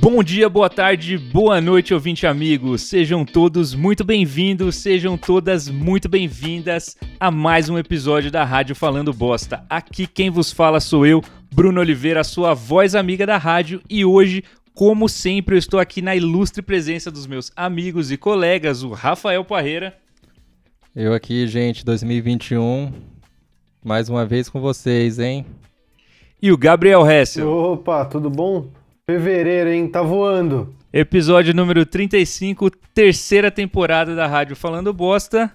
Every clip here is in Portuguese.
Bom dia, boa tarde, boa noite, ouvinte amigos. Sejam todos muito bem-vindos, sejam todas muito bem-vindas a mais um episódio da Rádio Falando Bosta. Aqui quem vos fala sou eu, Bruno Oliveira, sua voz amiga da rádio, e hoje, como sempre, eu estou aqui na ilustre presença dos meus amigos e colegas, o Rafael Parreira. Eu aqui, gente, 2021, mais uma vez com vocês, hein? E o Gabriel Hessel. Opa, tudo bom? Fevereiro, hein? Tá voando. Episódio número 35, terceira temporada da Rádio Falando Bosta.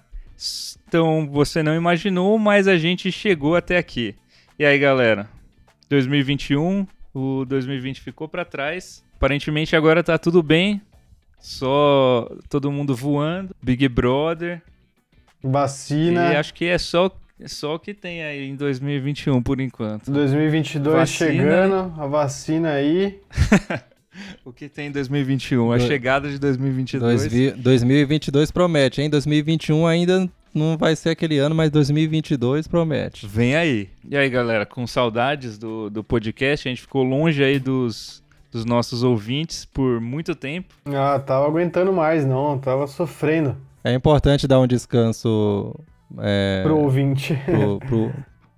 Então, você não imaginou, mas a gente chegou até aqui. E aí, galera? 2021, o 2020 ficou para trás. Aparentemente agora tá tudo bem. Só todo mundo voando, Big Brother. Vacina. E acho que é só só o que tem aí em 2021 por enquanto. 2022 vacina. chegando, a vacina aí. o que tem em 2021? A Do... chegada de 2022. Dois, 2022 promete, hein? 2021 ainda não vai ser aquele ano, mas 2022 promete. Vem aí. E aí, galera, com saudades do, do podcast, a gente ficou longe aí dos, dos nossos ouvintes por muito tempo. Ah, tava aguentando mais, não, tava sofrendo. É importante dar um descanso é, pro ouvinte. Pro, pro,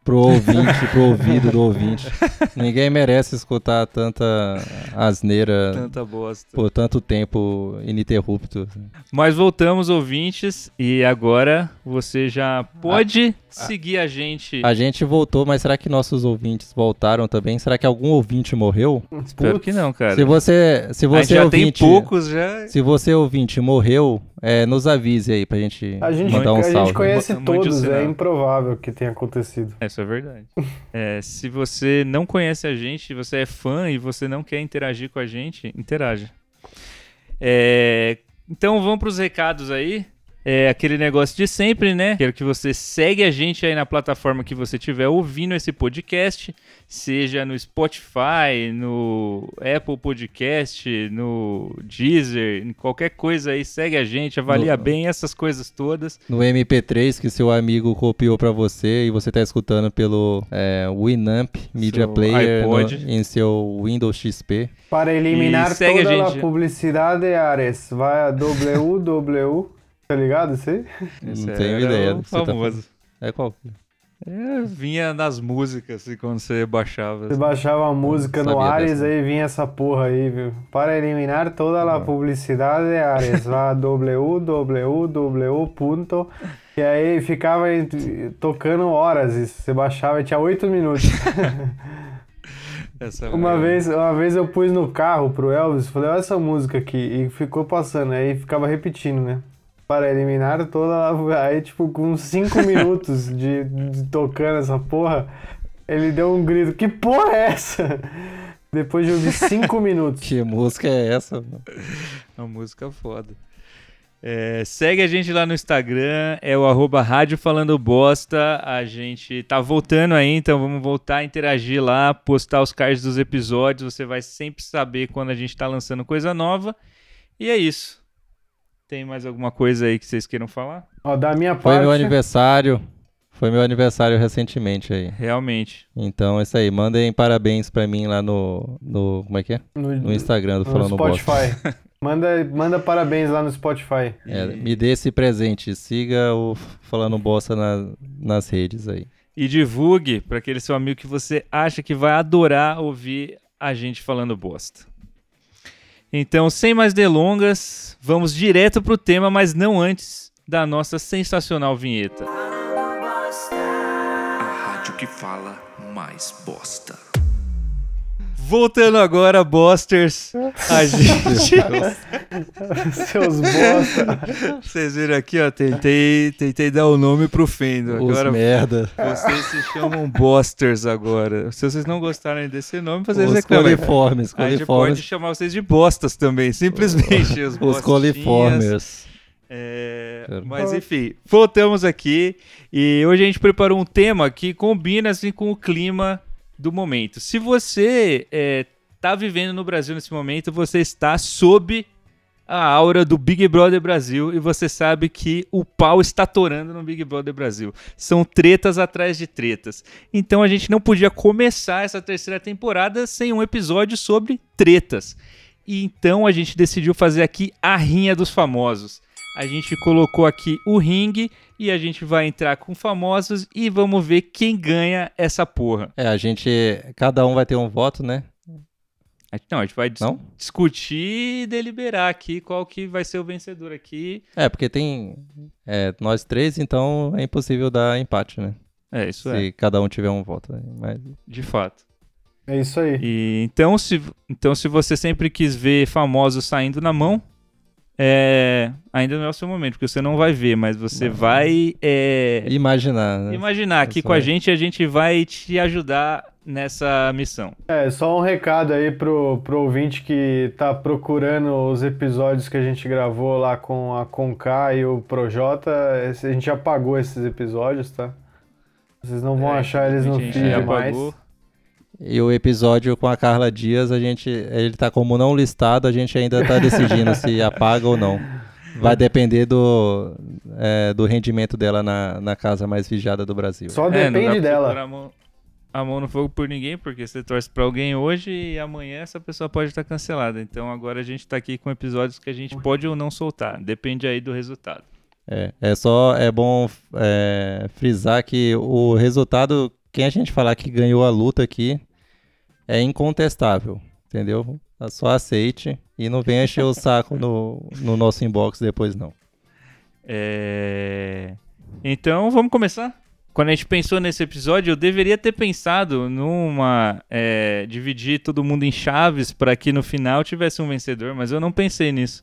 pro ouvinte, pro ouvido do ouvinte. Ninguém merece escutar tanta asneira tanta bosta. por tanto tempo ininterrupto. Mas voltamos, ouvintes, e agora você já pode a, seguir a gente. A gente voltou, mas será que nossos ouvintes voltaram também? Será que algum ouvinte morreu? Espero que não, cara. Se você, se você já ouvinte, tem poucos já. Se você ouvinte morreu, é, nos avise aí pra gente, a gente mandar um a salve. A gente conhece todos, é improvável que tenha acontecido. Isso é verdade. é, se você não conhece a gente, você é fã e você não quer interagir com a gente, interaja. É, então vamos para os recados aí. É aquele negócio de sempre, né? Quero que você segue a gente aí na plataforma que você estiver ouvindo esse podcast, seja no Spotify, no Apple Podcast, no Deezer, em qualquer coisa aí, segue a gente, avalia no, bem essas coisas todas. No MP3 que seu amigo copiou para você e você tá escutando pelo é, Winamp Media seu Player no, em seu Windows XP. Para eliminar toda a, a publicidade, Ares, vai a www Tá ligado isso aí? Esse não tenho ideia do que tá famoso. Tá... É qual? É, vinha nas músicas, assim, quando você baixava. Você assim. baixava a música no Ares, dessa. aí vinha essa porra aí, viu? Para eliminar toda a publicidade de Ares, vá www. Ponto, e aí ficava tocando horas isso. Você baixava e tinha oito minutos. É uma, vez, uma vez eu pus no carro pro Elvis, falei, olha essa música aqui, e ficou passando, aí ficava repetindo, né? Para eliminar toda a... Aí, tipo, com 5 minutos de, de, tocando essa porra, ele deu um grito: Que porra é essa? Depois de ouvir 5 minutos. Que música é essa? Mano? Uma música foda. É, segue a gente lá no Instagram, é o arroba Rádio Falando Bosta. A gente tá voltando aí, então vamos voltar a interagir lá, postar os cards dos episódios. Você vai sempre saber quando a gente tá lançando coisa nova. E é isso. Tem mais alguma coisa aí que vocês queiram falar? Ó, da minha parte. Foi meu aniversário. Foi meu aniversário recentemente aí. Realmente. Então é isso aí. Mandem parabéns pra mim lá no. no como é que é? No, no Instagram do no Falando Spotify. manda, manda parabéns lá no Spotify. É, me dê esse presente. Siga o Falando Bosta na, nas redes aí. E divulgue para aquele seu amigo que você acha que vai adorar ouvir a gente falando bosta. Então, sem mais delongas, vamos direto pro tema, mas não antes da nossa sensacional vinheta. A rádio que fala mais bosta. Voltando agora, Bosters, a gente. Seus bosta. Vocês viram aqui, ó, tentei, tentei dar o nome pro Fendo. Agora, merda. Vocês se chamam Bosters agora. Se vocês não gostarem desse nome, vocês os reclamam. Coliformes, coliformes. A gente pode chamar vocês de bostas também, simplesmente. os, os coliformes. É, mas enfim, voltamos aqui e hoje a gente preparou um tema que combina assim com o clima do momento. Se você está é, vivendo no Brasil nesse momento, você está sob a aura do Big Brother Brasil e você sabe que o pau está torando no Big Brother Brasil. São tretas atrás de tretas. Então a gente não podia começar essa terceira temporada sem um episódio sobre tretas. e então a gente decidiu fazer aqui a rinha dos famosos. A gente colocou aqui o ringue e a gente vai entrar com famosos e vamos ver quem ganha essa porra. É, a gente. Cada um vai ter um voto, né? Não, a gente vai dis Não? discutir e deliberar aqui qual que vai ser o vencedor aqui. É, porque tem é, nós três, então é impossível dar empate, né? É, isso Se é. cada um tiver um voto. né? Mas... De fato. É isso aí. E, então, se, então, se você sempre quis ver famosos saindo na mão, é, ainda não é o seu momento, porque você não vai ver, mas você Não. vai é, Imaginar, né? imaginar aqui com a aí. gente, a gente vai te ajudar nessa missão. É, só um recado aí pro, pro ouvinte que tá procurando os episódios que a gente gravou lá com a Conká e o Projota. A gente apagou esses episódios, tá? Vocês não vão É, achar eles no infelizmente, a gente feed mais. apagou. E o episódio com a Carla Dias, a gente, ele tá como não listado, a gente ainda tá decidindo se apaga ou não. Vai depender do, é, do rendimento dela na, na casa mais vigiada do Brasil. Só É, não dá depende pra você dela. pôr A mão, a mão no fogo por ninguém, porque você torce pra alguém hoje e amanhã essa pessoa pode estar cancelada. Então agora a gente tá aqui com episódios que a gente pode ou não soltar. Depende aí do resultado. É, é só é bom é, frisar que o resultado, quem a gente falar que ganhou a luta aqui, é incontestável, entendeu? Só aceite e não venha encher o saco no, no nosso inbox depois, não. É, Então vamos começar? Quando a gente pensou nesse episódio, eu deveria ter pensado numa. é, dividir todo mundo em chaves para que no final tivesse um vencedor, mas eu não pensei nisso.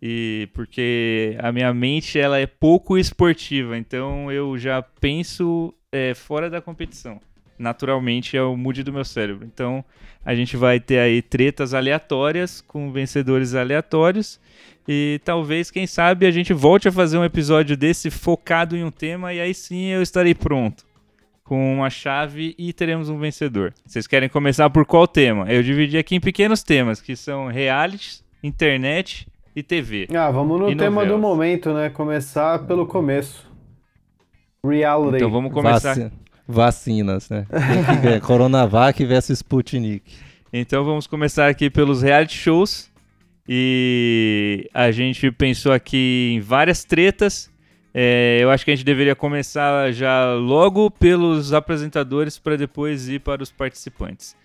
E porque a minha mente ela é pouco esportiva, então eu já penso é, fora da competição. Naturalmente é o mood do meu cérebro. Então a gente vai ter aí tretas aleatórias com vencedores aleatórios. E talvez, quem sabe, a gente volte a fazer um episódio desse focado em um tema e aí sim eu estarei pronto. Com uma chave e teremos um vencedor. Vocês querem começar por qual tema? Eu dividi aqui em pequenos temas, que são realities, internet e TV. Ah, vamos no tema do novelas? momento, né? Começar pelo começo. Reality. Então vamos começar. Vaci- vacinas, né? Coronavac versus Sputnik. Então vamos começar aqui pelos reality shows. E a gente pensou aqui em várias tretas. É, eu acho que a gente deveria começar já logo pelos apresentadores para depois ir para os participantes.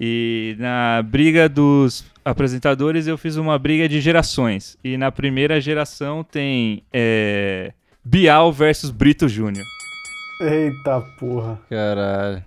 E na briga dos apresentadores eu fiz uma briga de gerações. E na primeira geração tem é, Bial versus Brito Júnior. Eita porra. Caralho.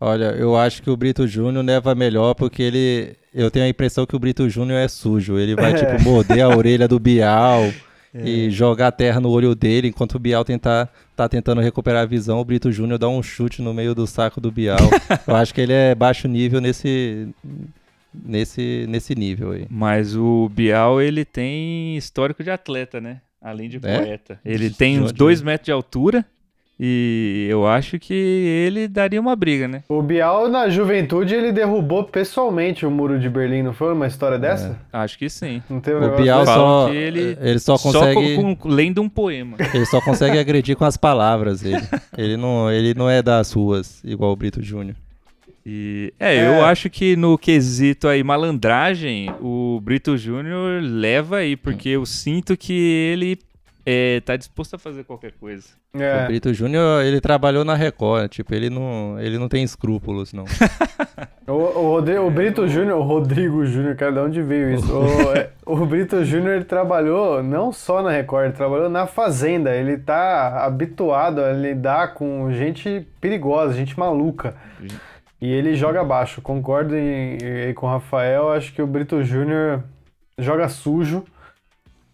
Olha, eu acho que o Brito Júnior leva melhor porque ele. Eu tenho a impressão que o Brito Júnior é sujo. Ele vai, É. tipo, morder a orelha do Bial e jogar terra no olho dele, enquanto o Bial tentar, tá tentando recuperar a visão, o Brito Júnior dá um chute no meio do saco do Bial. eu acho que ele é baixo nível nesse. Nesse, nesse nível aí. Mas o Bial, ele tem histórico de atleta, né? Além de É? poeta. Ele tem uns? 2 metros de altura e eu acho que ele daria uma briga, né? O Bial, na juventude, ele derrubou pessoalmente o muro de Berlim, não foi uma história dessa? Acho que sim. Não teve um O negócio Bial só. que ele- Ele só consegue. Só com, com- lendo um poema. Ele só consegue agredir com as palavras, ele. Ele não, ele não é das ruas, igual o Brito Júnior. E, é, É. eu acho que no quesito aí malandragem, o Brito Júnior leva aí, porque eu sinto que ele é, tá disposto a fazer qualquer coisa. O É. Brito Júnior, ele trabalhou na Record, tipo, ele não, ele não tem escrúpulos, não. O, o, Rodrigo, o Brito Júnior, o Rodrigo Júnior, cara, de onde veio isso? O, é, o Brito Júnior, ele trabalhou não só na Record, ele trabalhou na Fazenda. Ele tá habituado a lidar com gente perigosa, gente maluca. E ele joga baixo. Concordo em- em- com o Rafael, acho que o Brito Júnior joga sujo,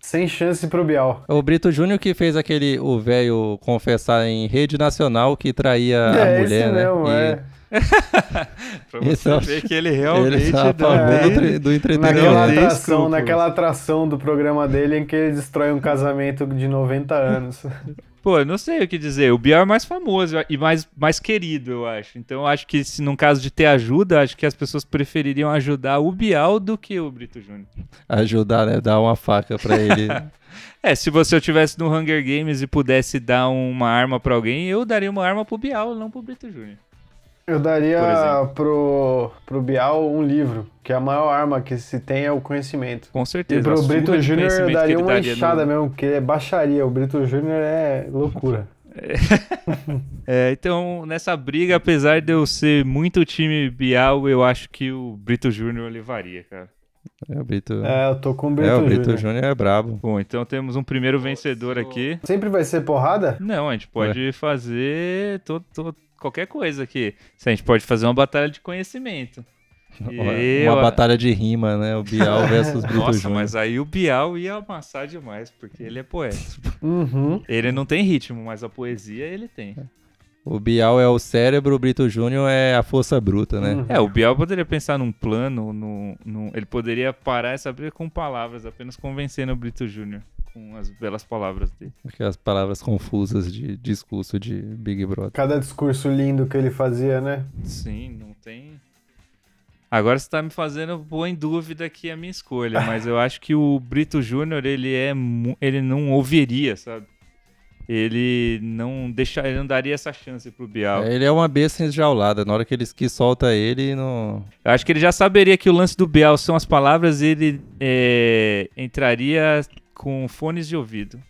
sem chance pro Bial. O Brito Júnior que fez aquele, o velho confessar em rede nacional que traía a é, mulher, esse né? mesmo, E é. Pra você eu ver acho- que ele Ele realmente tá a dá favor do, entretenimento. Naquela atração, naquela atração do programa dele em que ele destrói um casamento de 90 anos. Pô, eu não sei o que dizer. O Bial é mais famoso e mais, mais querido, eu acho. Então eu acho que se num caso de ter ajuda, acho que as pessoas prefeririam ajudar o Bial do que o Brito Júnior. Ajudar, né? Dar uma faca pra ele. É, se você eu tivesse no Hunger Games e pudesse dar uma arma pra alguém, eu daria uma arma pro Bial, não pro Brito Júnior. Eu daria pro, pro Bial um livro, que a maior arma que se tem é o conhecimento. Com E certeza. a pro Brito Júnior eu que daria uma daria enxada no- mesmo, porque é baixaria. O Brito Júnior é loucura. É, então, nessa briga, apesar de eu ser muito time Bial, eu acho que o Brito Júnior levaria, cara. É, o Brito, É, eu tô com o Brito é, o Brito Júnior. É brabo. Bom, então temos um primeiro vencedor aqui. Sempre vai ser porrada? Não, a gente pode fazer to- to- qualquer coisa aqui. A gente pode fazer uma batalha de conhecimento. E Uma eu- batalha de rima, né? O Bial versus Brito Nossa, Júnior. mas aí o Bial ia amassar demais, porque ele é poeta. Uhum. Ele não tem ritmo, mas a poesia ele tem. O Bial é o cérebro, o Brito Júnior é a força bruta, né? Uhum. É, o Bial poderia pensar num plano, num, num- ele poderia parar essa briga com palavras, apenas convencendo o Brito Júnior com as belas palavras dele. Aquelas palavras confusas de discurso de Big Brother. Cada discurso lindo que ele fazia, né? Sim, não tem. Agora você tá me fazendo pôr em dúvida aqui a minha escolha, mas eu acho que o Brito Júnior, ele é ele não ouviria, sabe? Ele não deixa, ele não daria essa chance pro Bial. É, Ele é uma besta enjaulada. Na hora que ele que solta ele, não. Eu acho que ele já saberia que o lance do Bial são as palavras e ele é, entraria com fones de ouvido.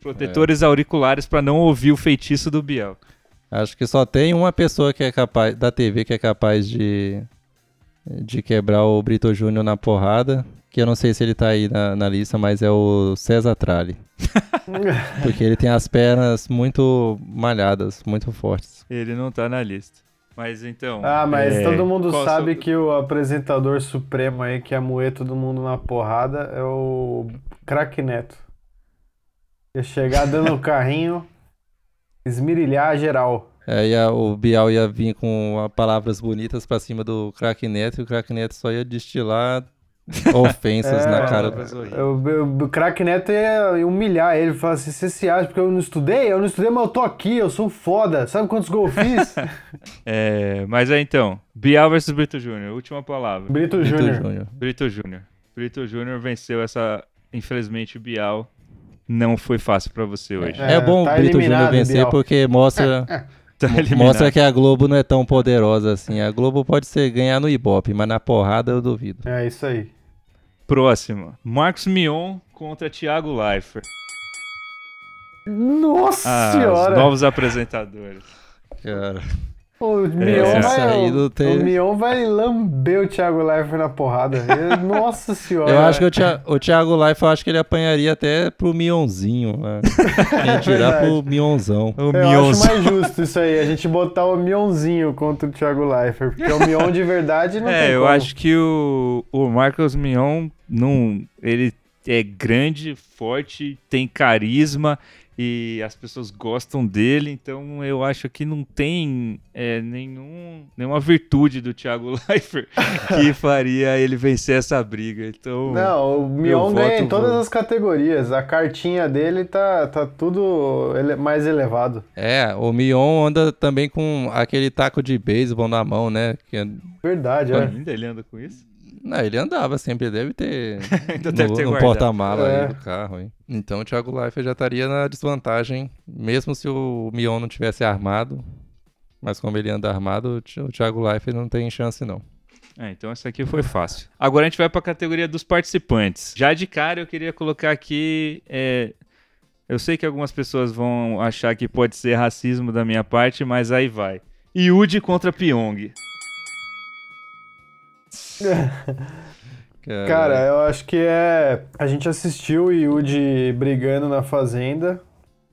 Protetores auriculares pra não ouvir o feitiço do Bial. Acho que só tem uma pessoa que é capaz da TV que é capaz de de quebrar o Brito Júnior na porrada. Que eu não sei se ele tá aí na, na lista, mas é o César Tralli. Porque ele tem as pernas muito malhadas, muito fortes. Ele não tá na lista. Mas então. Ah, mas é, todo mundo qual sabe seu- que o apresentador supremo aí, que ia moer todo mundo na porrada, é o Crack Neto. Ia chegar dando o carrinho, esmirilhar geral. É, e a- o Bial ia vir com palavras bonitas pra cima do Crack Neto e o Crack Neto só ia destilar ofensas É, na cara. palavras horríveis. O, o, o Crack Neto ia humilhar ele, falar assim, você se acha porque eu não estudei? Eu não estudei, mas eu tô aqui, eu sou foda. Sabe quantos gols eu fiz? É, mas é então. Bial versus Brito Júnior. Última palavra. Brito Júnior. Brito Júnior. Brito Júnior venceu essa. Infelizmente, o Bial não foi fácil pra você hoje. É, É, bom tá o Brito Júnior vencer Bial. porque mostra, Tá eliminado. mostra que a Globo não é tão poderosa assim. A Globo pode ser ganhar no Ibope, mas na porrada eu duvido. É isso aí. Próxima. Marcos Mion contra Thiago Leifert. Nossa Ah, os senhora! novos apresentadores. Cara, O Mion, essa vai, o, tem- o Mion vai lamber o Thiago Leifert na porrada. Nossa senhora! eu acho que o, Thia- o Thiago Life, eu acho que ele apanharia até pro Mionzinho. Né? Ia tirar Verdade. pro Mionzão. O Eu acho mais justo isso aí, a gente botar o Mionzinho contra o Thiago Leifert, porque o Mion de verdade não tem É, eu como. acho que o, o Marcos Mion, não, ele é grande, forte, tem carisma e as pessoas gostam dele, então eu acho que não tem é, nenhum, nenhuma virtude do Thiago Leifert que faria ele vencer essa briga. Então, Não, o Mion ganha em todas vou- as categorias. A cartinha dele tá, tá tudo ele- mais elevado. É, o Mion anda também com aquele taco de beisebol na mão, né? Que é- Verdade, é. ainda ele anda com isso? Não, ele andava sempre, deve ter Ainda no, deve ter no guardado. porta-mala É. aí do carro. Hein? Então o Thiago Leifert já estaria na desvantagem, mesmo se o Mion não tivesse armado. Mas como ele anda armado, o Thiago Leifert não tem chance não. É, então essa aqui foi fácil. Agora a gente vai para a categoria dos participantes. Já de cara eu queria colocar aqui. é, eu sei que algumas pessoas vão achar que pode ser racismo da minha parte, mas aí vai. Yudi contra Pyong. Cara, eu acho que é. A gente assistiu o Yudi brigando na fazenda.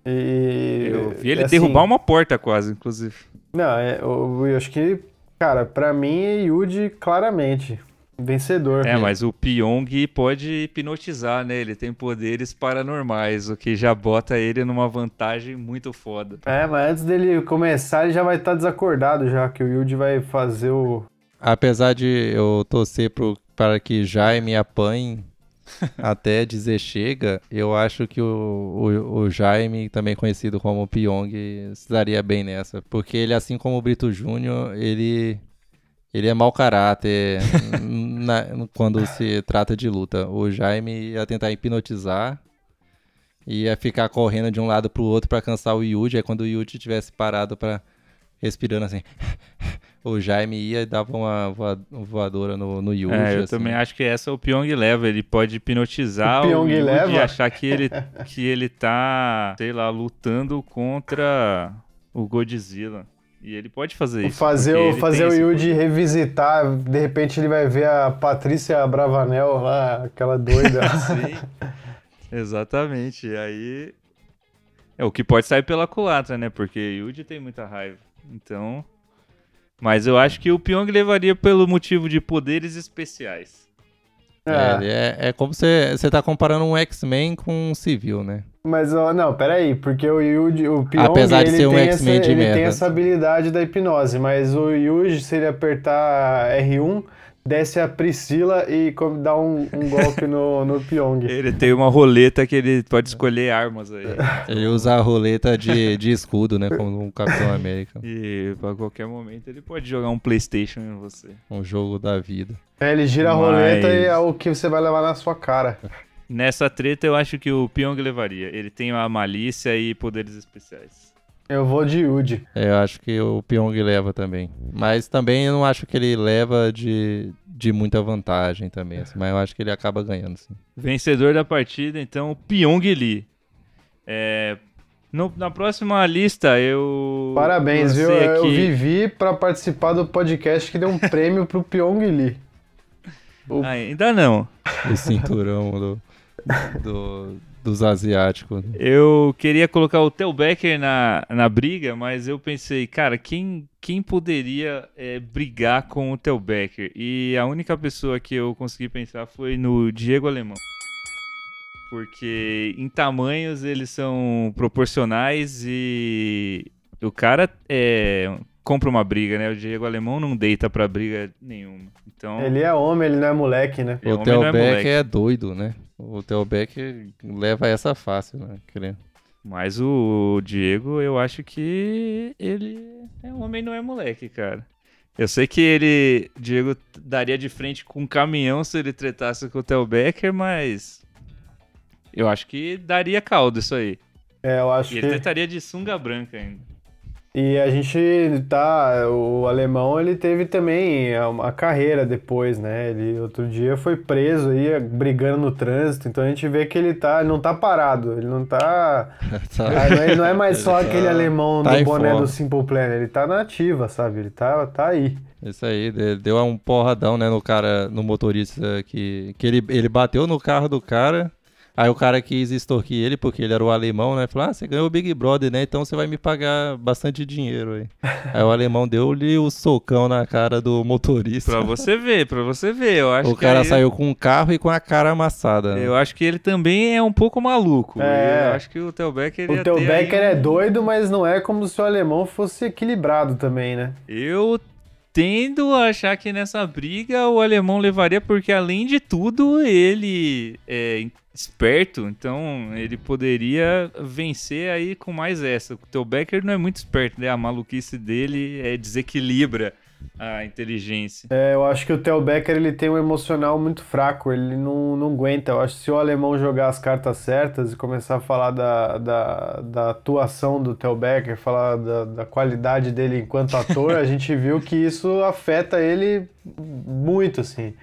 E. Eu vi ele assim, derrubar uma porta quase, inclusive. Não, é, eu, eu acho que. Cara, pra mim, Yudi claramente. Vencedor. É, mas o Pyong pode hipnotizar, né? Ele tem poderes paranormais, o que já bota ele numa vantagem muito foda. É, mas antes dele começar, ele já vai estar desacordado já, que o Yudi vai fazer o. Apesar de eu torcer pro, para que Jaime apanhe até dizer chega, eu acho que o, o, o Jaime, também conhecido como Pyong, se daria bem nessa. Porque ele, assim como o Brito Júnior, ele, ele é mau caráter na- quando se trata de luta. O Jaime ia tentar hipnotizar, ia ficar correndo de um lado pro outro para cansar o Yuji. Aí quando o Yuji tivesse parado para respirando assim, o Jaime ia e dava uma voa- voadora no, no Yuji. É, eu assim. também acho que essa é o Pyong leva. Ele pode hipnotizar O o, Pyong Yuji leva? e achar que ele, que ele tá, sei lá, lutando contra o Godzilla. E ele pode fazer isso. fazer o, fazer o Yuji revisitar, de repente ele vai ver a Patrícia Bravanel lá, aquela doida. Sim, exatamente. E aí. É o que pode sair pela culatra, né? Porque Yuji tem muita raiva. Então. Mas eu acho que o Pyong levaria pelo motivo de poderes especiais. É, É, é, é como você você tá comparando um X-Men com um civil, né? Mas, ó, não, peraí, porque o Yuji, o Pyong, Apesar de ele, ser um tem, X-Men essa, de ele tem merda. essa habilidade da hipnose, mas o Yuji, se ele apertar R1, desce a Priscila e dá um, um golpe no, no Pyong. Ele tem uma roleta que ele pode escolher armas aí. Ele usa a roleta de, de escudo, né? Como um Capitão América. E pra qualquer momento ele pode jogar um PlayStation em você. Um jogo da vida. É, ele gira a Mas- roleta e é o que você vai levar na sua cara. Nessa treta eu acho que o Pyong levaria. Ele tem a malícia e poderes especiais. Eu vou de Yuji. É, eu acho que o Pyong leva também. Mas também eu não acho que ele leva de, de muita vantagem também. assim, mas eu acho que ele acaba ganhando, sim. Vencedor da partida, então, Pyong Lee. É, no- na próxima lista eu. Parabéns, viu? Eu aqui- vivi pra participar do podcast que deu um prêmio pro Pyong Lee. o- Ah, ainda não. O cinturão do, do- dos asiáticos. Eu queria colocar o Theo Becker na, na briga, mas eu pensei, cara, quem, quem poderia é, brigar com o Theo Becker? E a única pessoa que eu consegui pensar foi no Diego Alemão. Porque em tamanhos eles são proporcionais e o cara é, compra uma briga, né? O Diego Alemão não deita pra briga nenhuma. Então, Ele é homem, ele não é moleque, né? é o homem, Theo não é Becker moleque. é doido, né? O Theo Becker leva essa fácil, né? Querendo. Mas o Diego, eu acho que ele é homem, não é moleque, cara. Eu sei que ele, Diego, daria de frente com um caminhão se ele tretasse com o Theo Becker, mas eu acho que daria caldo isso aí. É, eu acho E que. ele tretaria de sunga branca ainda. E a gente tá. O alemão ele teve também uma carreira depois, né? Ele outro dia foi preso aí, brigando no trânsito. Então a gente vê que ele tá. Ele não tá parado. Ele não tá. Tá. Ah, não- Ele não é mais só Ele aquele tá- alemão tá do boné forma. do Simple Plan. Ele tá na ativa, sabe? Ele tá, tá aí. Isso aí, de- deu um porradão, né, no cara, no motorista que, que ele, ele bateu no carro do cara. Aí o cara quis extorquir ele porque ele era o alemão, né? Falou: "Ah, você ganhou o Big Brother, né? Então você vai me pagar bastante dinheiro aí". aí o alemão deu-lhe o socão na cara do motorista. Pra você ver, pra você ver. Eu acho o que cara aí- saiu com um carro e com a cara amassada. né? Eu acho que ele também é um pouco maluco. É. Eu acho que o Theo Becker O ter Becker aí é doido, mas não é como se o alemão fosse equilibrado também, né? Eu tendo a achar que nessa briga o alemão levaria, porque além de tudo, ele é esperto, então ele poderia vencer aí com mais essa. O teu Becker não é muito esperto, né? A maluquice dele é desequilibra a inteligência. É, eu acho que o Theo Becker ele tem um emocional muito fraco, ele não, não aguenta. Eu acho que se o alemão jogar as cartas certas e começar a falar da, da, da atuação do Theo Becker, falar da, da qualidade dele enquanto ator, a gente viu que isso afeta ele muito, assim.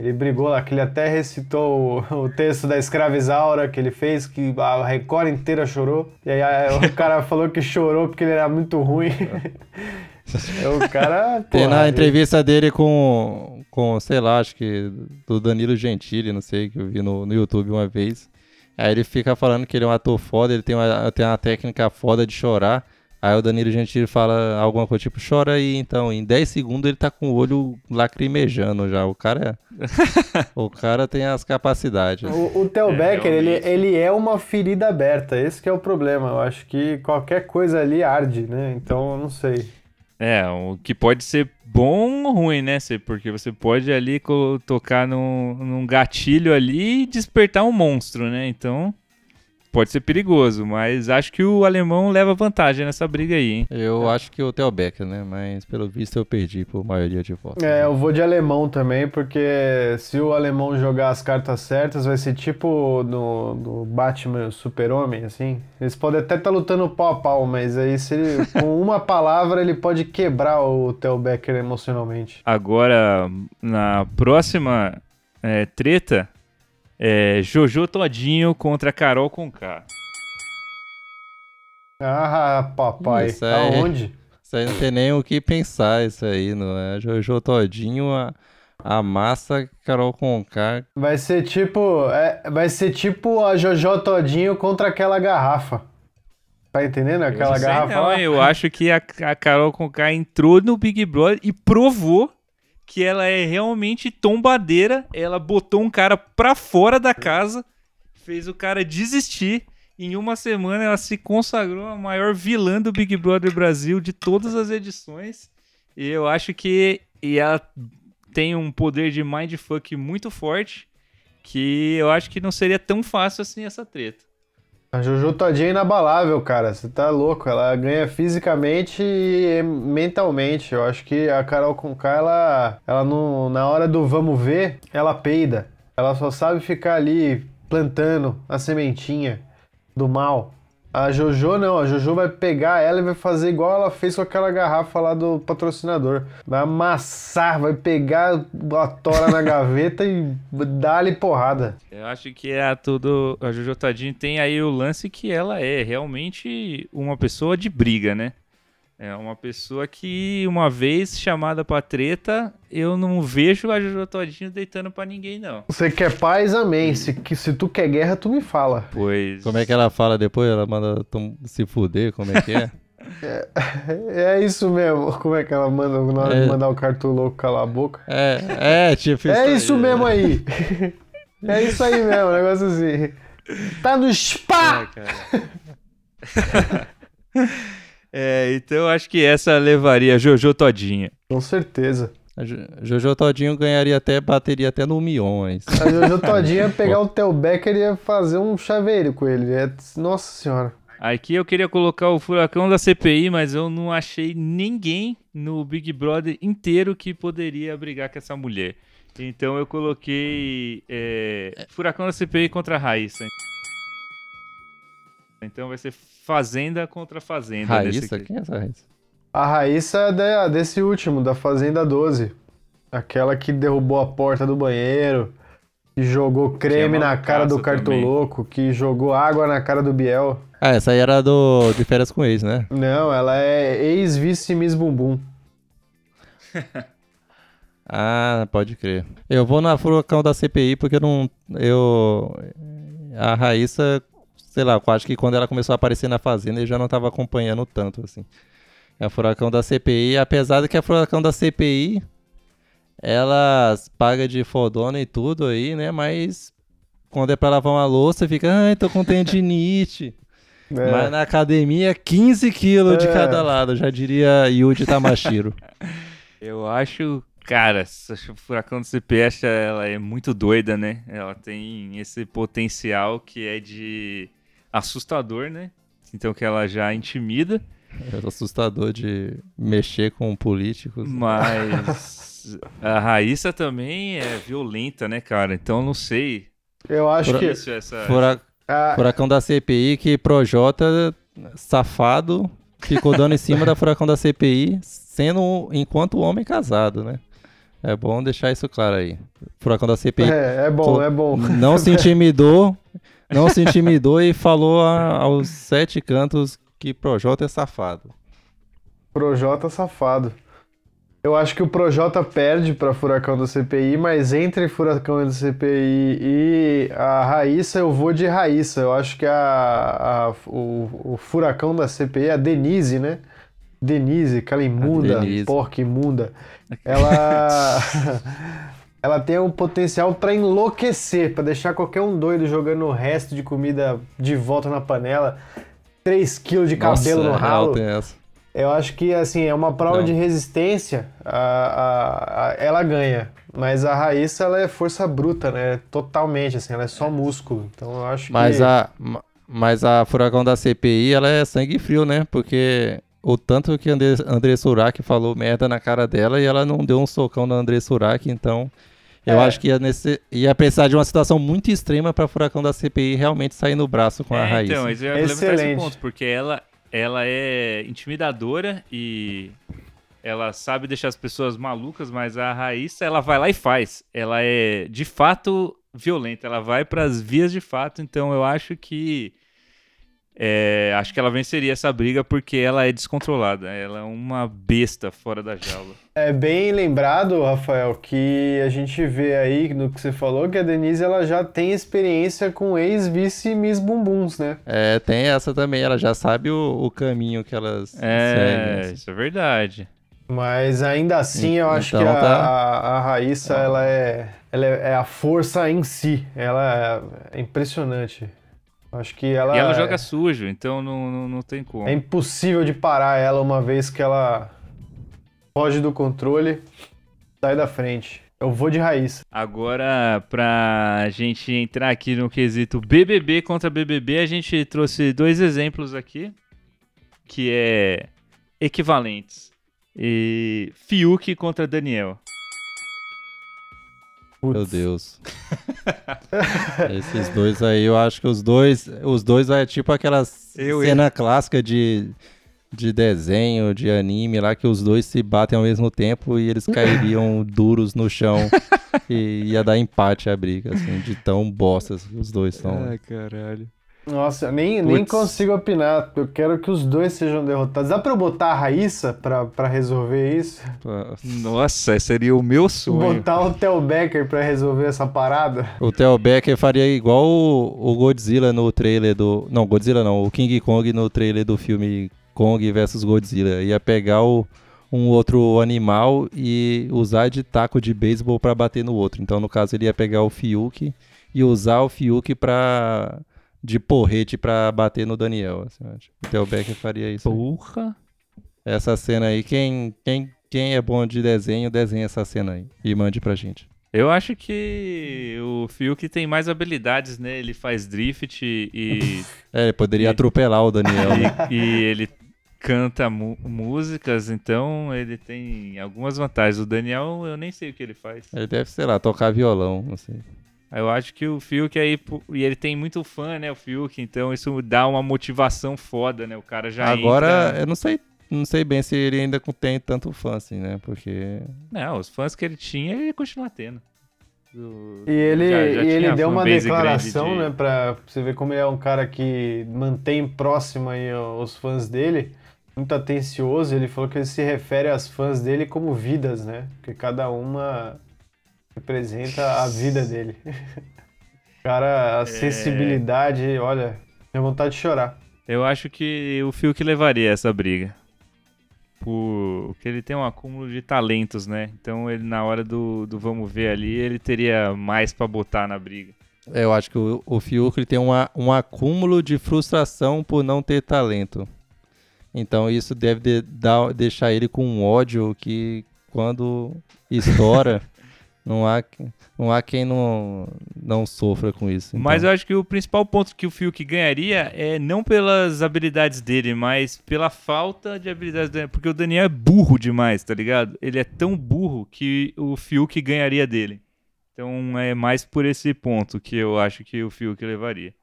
Ele brigou lá, que ele até recitou o, o texto da Escravizaura que ele fez, que a Record inteira chorou. E aí a- o cara falou que chorou porque ele era muito ruim. o cara. Tem na ele- entrevista dele com, com, sei lá, acho que do Danilo Gentili, não sei, que eu vi no, no YouTube uma vez. Aí ele fica falando que ele é um ator foda, ele tem uma, tem uma técnica foda de chorar. Aí o Danilo Gentili fala alguma coisa tipo, chora aí então. Em 10 segundos ele tá com o olho lacrimejando já. O cara é- O cara tem as capacidades. O, o Theo É, Becker, ele, realmente. ele é uma ferida aberta, esse que é o problema. Eu acho que qualquer coisa ali arde, né? Então, eu não sei. É, o que pode ser bom ou ruim, né? Porque você pode ali tocar num, num gatilho ali e despertar um monstro, né? Então, pode ser perigoso, mas acho que o alemão leva vantagem nessa briga aí, hein? Eu acho que o Theo Becker, né? Mas pelo visto eu perdi por maioria de votos. É, eu vou de alemão também, porque se o alemão jogar as cartas certas, vai ser tipo no, no Batman Super-Homem, assim. Eles podem até estar lutando pau a pau, mas aí se ele, com uma palavra ele pode quebrar o Theo Becker emocionalmente. Agora, na próxima é, treta, é Jojo Todinho contra Carol Conká. Ah, papai, Isso aí. aonde? Isso aí não tem nem o que pensar, isso aí, não é? Jojo Todinho, a, a massa, Carol Conká. Vai ser tipo. é, vai ser tipo a Jojo Todinho contra aquela garrafa. Tá entendendo? Aquela Eu garrafa não, eu acho que a, a Carol Conká entrou no Big Brother e provou que ela é realmente tombadeira. Ela botou um cara pra fora da casa, fez o cara desistir. Em uma semana ela se consagrou a maior vilã do Big Brother Brasil de todas as edições. E eu acho que e ela tem um poder de mindfuck muito forte. Que eu acho que não seria tão fácil assim essa treta. A Jojo Todinho é inabalável, cara. Você tá louco. Ela ganha fisicamente e mentalmente. Eu acho que a Carol Conká, ela, ela não, na hora do vamos ver, ela peida. Ela só sabe ficar ali plantando a sementinha do mal. A Jojo não, a Jojo vai pegar ela e vai fazer igual ela fez com aquela garrafa lá do patrocinador. Vai amassar, vai pegar a tora na gaveta e dar-lhe porrada. Eu acho que a tudo a Jojo Todinho tem aí o lance que ela é realmente uma pessoa de briga, né? É uma pessoa que uma vez chamada pra treta, eu não vejo a Jojo Todinho deitando pra ninguém não. Você quer paz, amém. Se, que- se tu quer guerra, tu me fala. Pois Como é que ela fala depois? Ela manda se fuder, como é que é? É isso mesmo. Como é que ela manda na hora de É. mandar o cartão louco calar a boca? É, é, tipo É aí, isso mesmo aí. É isso aí mesmo, um negócio assim. Tá no spa! É, então eu acho que essa levaria a Jojo Todinha. Com certeza. A Jo- Jojo Todinho ganharia até, bateria até no Milhões. A Jojo Todinha ia pegar o Theo Becker e ia fazer um chaveiro com ele. É- Nossa senhora. Aqui eu queria colocar o furacão da CPI, mas eu não achei ninguém no Big Brother inteiro que poderia brigar com essa mulher. Então eu coloquei é, furacão da CPI contra a Raíssa. Então vai ser Fazenda contra Fazenda. nesse Raíssa? aqui. Quem é essa Raíssa? A Raíssa é da- desse último, da Fazenda 12. Aquela que derrubou a porta do banheiro, que jogou creme Que é na cara do cartoloco, que jogou água na cara do Biel. Ah, essa aí era do de férias com ex, né? Não, ela é ex-vice Miss Bumbum. Ah, pode crer. Eu vou na furacão da CPI porque eu não. Eu. A Raíssa, sei lá, eu acho que quando ela começou a aparecer na Fazenda eu já não tava acompanhando tanto, assim. É a furacão da CPI, apesar de que a furacão da CPI ela paga de fodona e tudo aí, né? Mas quando é pra lavar uma louça, fica, ai, tô com tendinite. É. Mas na academia, 15 quilos de É. cada lado, já diria Yuji Tamashiro. Eu acho, cara, essa furacão do CPS ela é muito doida, né? Ela tem esse potencial que é de assustador, né? Então que ela já intimida. É assustador de mexer com políticos. Mas a Raíssa também é violenta, né, cara? Então não sei. Eu acho que. Isso, essa... Fura- a- Furacão da CPI que Projota, safado, ficou dando em cima da furacão da CPI, sendo enquanto homem casado, né? É bom deixar isso claro aí. Furacão da CPI é, é bom, Tô- é bom. não se intimidou, não se intimidou e falou a- aos sete cantos que Projota é safado. Projota safado. Eu acho que o Projota perde pra Furacão do CPI, mas entre Furacão do CPI e a Raíssa, eu vou de Raíssa. Eu acho que a, a- o, o Furacão da CPI, a Denise, né? Denise, aquela imunda, porca imunda. Ela. Ela tem um potencial pra enlouquecer, pra deixar qualquer um doido jogando o resto de comida de volta na panela. 3 quilos de cabelo Nossa, no é ralo. tem essa. Eu acho que, assim, é uma prova Não. de resistência, a, a- a- ela ganha. Mas a Raíssa, ela é força bruta, né? Totalmente, assim, ela é só músculo. Então eu acho Mas que... a, ma- Mas a Furacão da CPI, ela é sangue frio, né? Porque o tanto que André, André Surak falou merda na cara dela e ela não deu um socão na André Surak, então eu É. acho que ia, nesse, ia precisar de uma situação muito extrema pra Furacão da CPI realmente sair no braço com a É, Raíssa. Então, mas eu ia levantar esse Excelente. ponto, porque ela, ela é intimidadora e ela sabe deixar as pessoas malucas, mas a Raíssa, ela vai lá e faz. Ela é, de fato, violenta. Ela vai pras vias de fato, então eu acho que... é, acho que ela venceria essa briga porque ela é descontrolada. Ela é uma besta fora da jaula. É bem lembrado, Rafael, que a gente vê aí no que você falou que a Denise ela já tem experiência com ex-vice Miss Bumbuns, né? É, tem essa também, ela já sabe o, o caminho que elas É, seguem. assim. isso é verdade. Mas ainda assim, eu acho Então que a, tá. a, a Raíssa, ela, é, ela é, é a força em si. Ela é, é impressionante. Acho que ela, e ela é, joga sujo, então não, não, não tem como. é impossível de parar ela uma vez que ela foge do controle, sai da frente. Eu vou de Raíssa. Agora, pra gente entrar aqui no quesito BBB contra BBB, a gente trouxe dois exemplos aqui, que é equivalentes. E Fiuk contra Daniel. Meu Putz. Deus. Esses dois aí, eu acho que os dois, os dois é tipo aquela Eu- cena clássica de, de desenho, de anime lá, que os dois se batem ao mesmo tempo e eles cairiam duros no chão e ia dar empate a briga, assim, de tão bostas que os dois são. caralho. Nossa, eu nem, nem consigo opinar. Eu quero que os dois sejam derrotados. Dá pra eu botar a Raíssa pra, pra resolver isso? Nossa, seria o meu sonho. Botar o Theo Becker pra resolver essa parada? O Theo Becker faria igual o, o Godzilla no trailer do. Não, Godzilla não, o King Kong no trailer do filme Kong vs Godzilla. Ia pegar o, um outro animal e usar de taco de beisebol pra bater no outro. Então, no caso, ele ia pegar o Fiuk e usar o Fiuk pra. De porrete pra bater no Daniel. assim, eu acho. o Theo Becker faria isso. aí. Porra. Essa cena aí, quem, quem, quem é bom de desenho, desenha essa cena aí e mande pra gente. Eu acho que o Fiuk tem mais habilidades, né? Ele faz drift e, É, ele poderia E- atropelar o Daniel. né? e, e ele canta músicas, então ele tem algumas vantagens. O Daniel, eu nem sei o que ele faz. Ele deve, sei lá, tocar violão, não sei. Eu acho que o Fiuk aí, e ele tem muito fã, né, o Fiuk, então isso dá uma motivação foda, né? O cara já Agora, entra... eu não sei, não sei bem se ele ainda tem tanto fã assim, né? Porque Não, os fãs que ele tinha, ele continua tendo. O- E ele, já- já e ele deu uma declaração, de- né, pra você ver como ele é um cara que mantém próximo aí os fãs dele, muito atencioso. Ele falou que ele se refere às fãs dele como vidas, né? Porque cada uma representa a vida dele. Cara, a sensibilidade, olha, minha vontade de chorar. Eu acho que o Fiuk levaria essa briga. Porque ele tem um acúmulo de talentos, né? Então ele na hora do, do vamos ver ali, ele teria mais pra botar na briga. é, eu acho que o, o Fiuk ele tem uma, um acúmulo de frustração por não ter talento. Então isso deve de- dar, deixar ele com um ódio que quando estoura, não há, não há quem não, não sofra com isso. Então, Mas eu acho que o principal ponto que o Fiuk ganharia é não pelas habilidades dele, mas pela falta de habilidades dele. Porque o Daniel é burro demais, tá ligado? Ele é tão burro que o Fiuk ganharia dele. Então é mais por esse ponto que eu acho que o Fiuk levaria.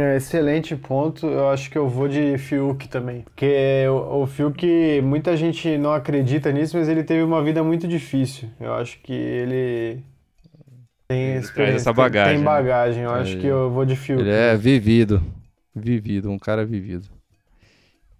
É, excelente ponto. Eu acho que eu vou de Fiuk também. Porque o, o Fiuk, muita gente não acredita nisso, mas ele teve uma vida muito difícil. Eu acho que ele tem experiência, essa bagagem, Tem né? bagagem. Eu acho É. que eu vou de Fiuk. Ele é vivido. Vivido, um cara vivido.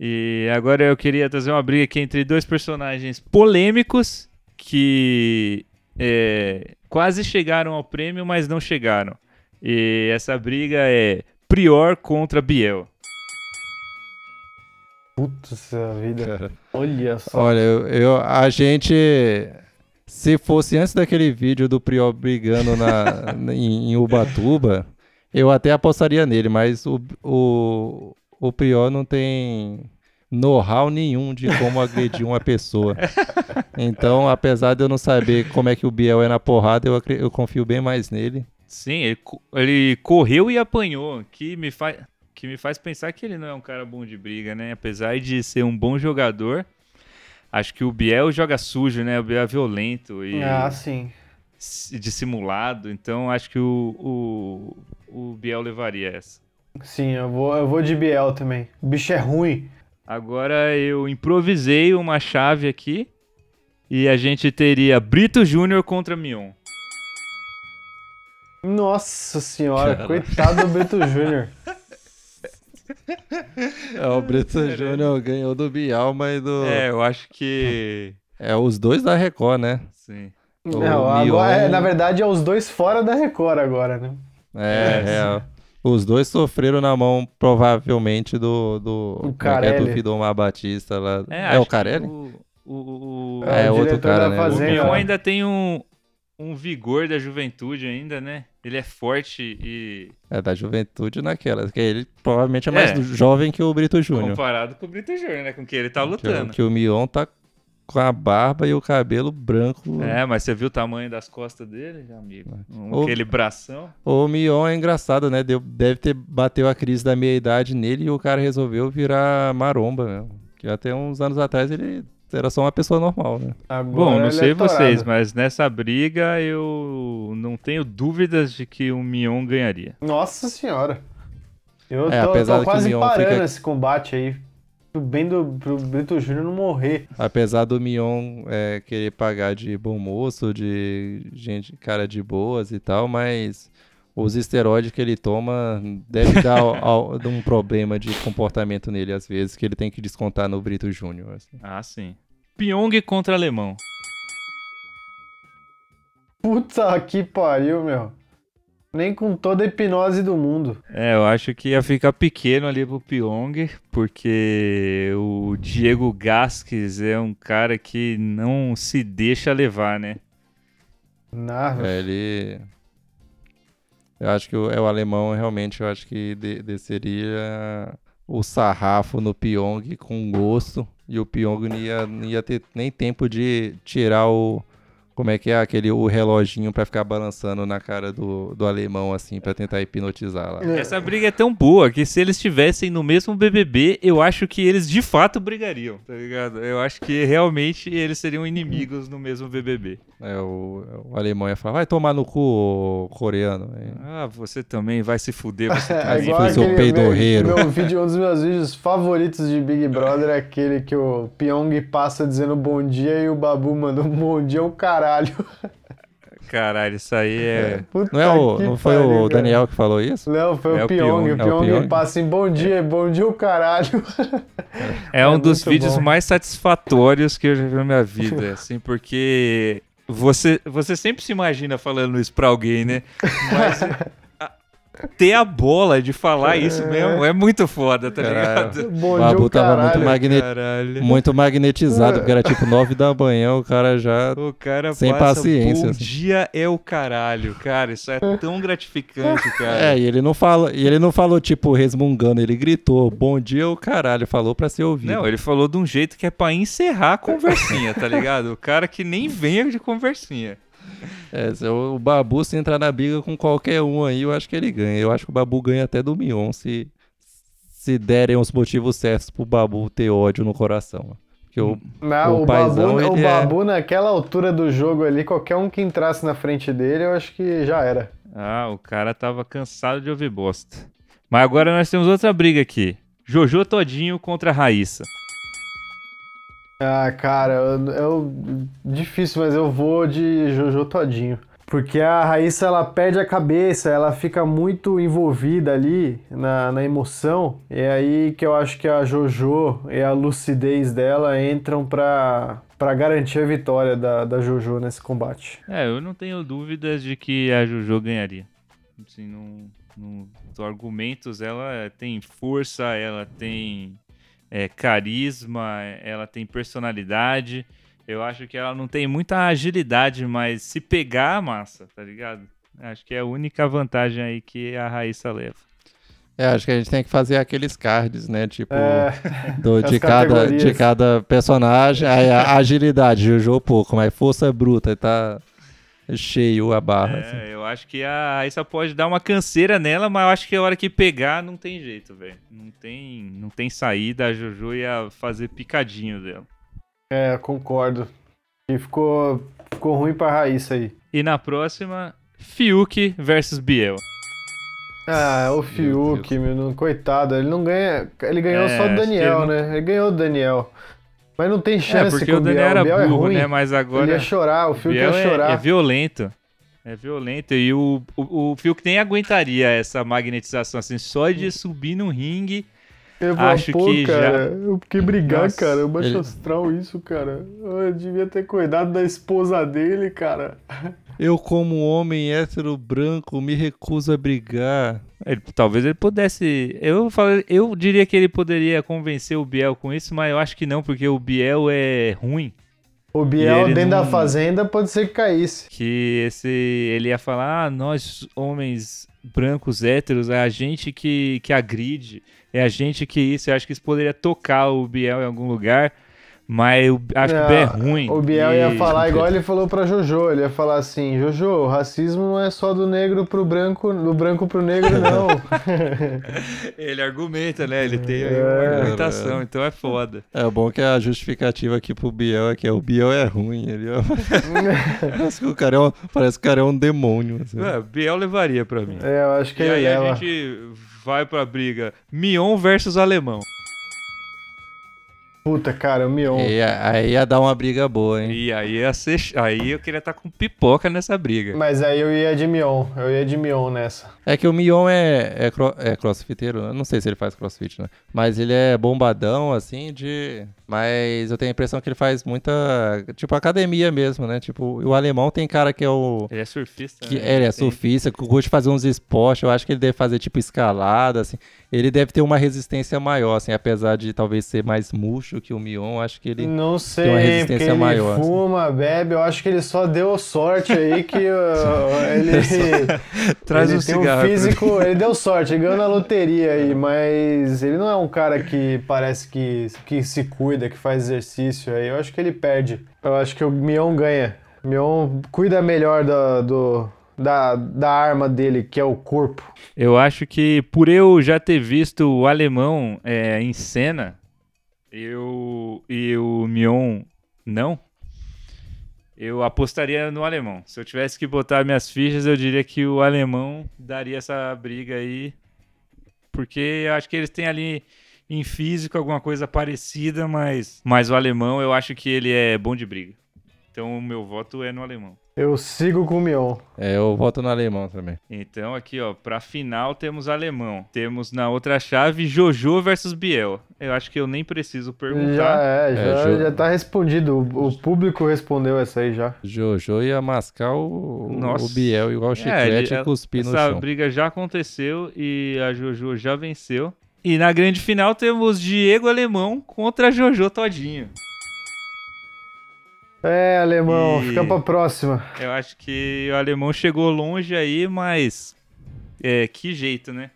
E agora eu queria trazer uma briga aqui entre dois personagens polêmicos que é, quase chegaram ao prêmio, mas não chegaram. E essa briga é Prior contra Biel. Putz, a vida. Cara. Olha só. Olha, eu, eu- a gente. Se fosse antes daquele vídeo do Prior brigando na, em, em Ubatuba, eu até apostaria nele, mas o, o, o Prior não tem know-how nenhum de como agredir uma pessoa. Então, apesar de eu não saber como é que o Biel é na porrada, eu, eu confio bem mais nele. Sim, ele, ele correu e apanhou, que me, faz, que me faz pensar que ele não é um cara bom de briga, né? Apesar de ser um bom jogador, acho que o Biel joga sujo, né? O Biel é violento e Ah, sim. dissimulado, então acho que o, o, o Biel levaria essa. Sim, eu vou, eu vou de Biel também. O bicho é ruim. Agora eu improvisei uma chave aqui e a gente teria Brito Júnior contra Mion. Nossa senhora, Cara. coitado do Brito Júnior. É, o Brito Júnior ganhou do Bial, mas do. É, eu acho que. É os dois da Record, né? Sim. O Não, agora, Mion- é, na verdade, é os dois fora da Record agora, né? É, é. Os dois sofreram na mão, provavelmente, do. do O como é é? Carelli. do Fidomar Batista lá. É, acho o Carelli? O, o, o, É, o outro cara, da né? o. Mion ainda tem um, um vigor da juventude ainda, né? Ele é forte e É da juventude naquela. Que ele provavelmente é mais É. jovem que o Brito Júnior. comparado com o Brito Júnior, né? Com quem ele tá lutando. que o Mion tá com a barba e o cabelo branco. É, mas você viu o tamanho das costas dele, amigo? Um- Aquele bração. O Mion é engraçado, né? Deu- deve ter bateu a crise da meia-idade nele e o cara resolveu virar maromba mesmo. Que até uns anos atrás ele era só uma pessoa normal, né? Agora Bom, não sei é torado. vocês, mas nessa briga eu não tenho dúvidas de que o Mion ganharia. Nossa senhora. Eu É, tô, apesar tô quase parando fica- esse combate aí. Pro bem do pro Brito Júnior não morrer. Apesar do Mion é, querer pagar de bom moço, de gente, cara de boas e tal, mas os esteroides que ele toma deve dar ao- ao- um problema de comportamento nele às vezes, que ele tem que descontar no Brito Júnior. assim. Ah, sim. Pyong contra Alemão. Puta que pariu, meu. Nem com toda a hipnose do mundo. É, eu acho que ia ficar pequeno ali pro Pyong, porque o Diego Gasques é um cara que não se deixa levar, né? Nada. É, ele. Eu acho que o, é o alemão realmente, eu acho que de- desceria o sarrafo no Pyong com gosto. E o Pyong não ia, não ia ter nem tempo de tirar o. Como é que é aquele o reloginho pra ficar balançando na cara do, do alemão, assim, pra tentar hipnotizar lá. Essa briga é tão boa que se eles estivessem no mesmo BBB, eu acho que eles de fato brigariam, tá ligado? Eu acho que realmente eles seriam inimigos no mesmo BBB. É, o, o alemão ia falar, vai tomar no cu, coreano. Aí, Ah, você também vai se fuder, você É também. igual foi seu aquele peidorreiro. meu, meu vídeo, um dos meus vídeos favoritos de Big Brother é aquele que o Pyong passa dizendo bom dia e o Babu manda um bom dia o caralho. Caralho, isso aí é. Puta Não, é o, não foi pariu, o cara. Daniel que falou isso? Não, foi É o o Pyong. O É o Pyong Pyong? passa em bom dia, bom dia o caralho. É um É dos vídeos bom. mais satisfatórios que eu já vi na minha vida, assim, porque você, você sempre se imagina falando isso pra alguém, né? Mas ter a bola de falar isso mesmo é muito foda, tá Caralho. ligado? Bom O Babu tava caralho. muito, magne... Caralho. muito magnetizado, porque era tipo 9 da manhã, o cara já. O cara Sem passa, paciência, Bom assim. dia é o caralho, cara. Isso é tão gratificante, cara. É, e ele não fala, e ele não falou tipo resmungando, ele gritou: "Bom dia, o caralho", falou pra ser ouvido. Não, ele falou de um jeito que é pra encerrar a conversinha, tá ligado? O cara que nem venha de conversinha. É, se o o Babu se entrar na briga com qualquer um aí, eu acho que ele ganha. Eu acho que o Babu ganha até do Mion se se derem os motivos certos pro Babu ter ódio no coração. Porque o Não, O o, paizão, Babu, o é- Babu, naquela altura do jogo ali, qualquer um que entrasse na frente dele, eu acho que já era. Ah, o cara tava cansado de ouvir bosta. Mas agora nós temos outra briga aqui. Jojo Todinho contra Raíssa. Ah, cara, eu- difícil, mas eu vou de Jojo Todinho. Porque a Raíssa, ela perde a cabeça, ela fica muito envolvida ali na, na emoção. E é aí que eu acho que a Jojo e a lucidez dela entram pra, pra garantir a vitória da, da Jojo nesse combate. É, eu não tenho dúvidas de que a Jojo ganharia. Assim, no, nos argumentos, ela tem força, ela tem é, carisma, ela tem personalidade. Eu acho que ela não tem muita agilidade, mas se pegar, massa, tá ligado? Acho que é a única vantagem aí que a Raíssa leva. É, acho que a gente tem que fazer aqueles cards, né? Tipo, É, do- de, cada, de cada personagem. Aí a agilidade, Jojo pouco, mas força bruta, tá. Cheio a barra. assim. É, eu acho que a Raíssa pode dar uma canseira nela, mas eu acho que a hora que pegar não tem jeito, velho. Não tem, não tem saída, a Jojo ia fazer picadinho dela. É, concordo. E ficou, ficou ruim pra Raíssa aí. E na próxima, Fiuk versus Biel. Ah, o Fiuk, meu, não- coitado, ele não ganha. Ele ganhou É, só do ele Daniel, não- né? Ele ganhou do Daniel. Mas não tem É, chance porque com o Daniel era Biel burro, é ruim. né? Mas agora. Ele ia chorar, o Fiuk ia é, chorar. é violento. É violento. E o, o, o Fiuk nem aguentaria essa magnetização, assim, só de subir no ringue. Eu acho pô, que já- cara, eu fiquei brigar, Nossa, cara. O baixo ele- astral isso, cara. Eu devia ter cuidado da esposa dele, cara. Eu, como homem hétero branco, me recuso a brigar. Ele- talvez ele pudesse. Eu, falo- eu diria que ele poderia convencer o Biel com isso, mas eu acho que não, porque o Biel é ruim. O Biel dentro da não- fazenda pode ser que caísse. Que esse. Ele ia falar, ah, nós, homens brancos héteros, é a gente que, que agride, é a gente que isso. Eu acho que isso poderia tocar o Biel em algum lugar, mas eu acho que o Biel é ruim. O Biel e- ia falar igual ele falou pra Jojo. Ele ia falar assim: Jojo, o racismo não é só do negro pro branco, do branco pro negro, não. Ele argumenta, né? Ele tem aí É, uma argumentação, então é foda. É bom que a justificativa aqui pro Biel é que o Biel é ruim. Ele é... parece, que o cara é um, parece que o cara é um demônio. assim. É, Biel levaria pra mim. é, eu acho que E ele aí leva. a gente vai pra briga Mion versus Alemão. Puta, cara, o Mion. E a- aí ia dar uma briga boa, hein? E aí ia ser, aí eu queria estar com pipoca nessa briga. Mas aí eu ia de Mion. Eu ia de Mion nessa. É que o Mion é, é, cro- é crossfiteiro, eu não sei se ele faz crossfit, né? Mas ele é bombadão, assim, de... Mas eu tenho a impressão que ele faz muita, tipo, academia mesmo, né? Tipo, o alemão tem cara que é o... Ele é surfista. Que, né? é, ele é surfista, que gosta de fazer uns esportes, eu acho que ele deve fazer, tipo, escalada, assim. Ele deve ter uma resistência maior, assim, apesar de talvez ser mais murcho que o Mion, acho que ele... Não uma sei, porque resistência ele maior, assim. fuma, bebe. Eu acho que ele só deu sorte aí que uh, ele. Traz ele um tem cigarro um pra físico. Ele deu sorte, ele ganhou na loteria aí, mas ele não é um cara que parece que, que se cuida, que faz exercício aí. Eu acho que ele perde. Eu acho que o Mion ganha. Mion cuida melhor da, do, da, da arma dele, que é o corpo. Eu acho que por eu já ter visto o alemão é, em cena, eu e o Mion não, eu apostaria no alemão. Se eu tivesse que botar minhas fichas, eu diria que o alemão daria essa briga aí, porque eu acho que eles têm ali em físico alguma coisa parecida, mas, mas o alemão eu acho que ele é bom de briga. Então o meu voto é no alemão. Eu sigo com o Mion. É, eu voto no alemão também. Então aqui, ó, pra final temos alemão. Temos na outra chave Jojo versus Biel. Eu acho que eu nem preciso Já perguntar. é, já, É, jo- já tá respondido. O, o público respondeu essa aí já. Jojo ia mascar o, o- Nossa. o Biel igual É, chiclete ele- e cuspir no Essa chão. briga já aconteceu e a Jojo já venceu. E na grande final temos Diego Alemão contra Jojo Todinho. É, alemão, E- fica pra próxima. Eu acho que o alemão chegou longe aí, mas é, que jeito, né?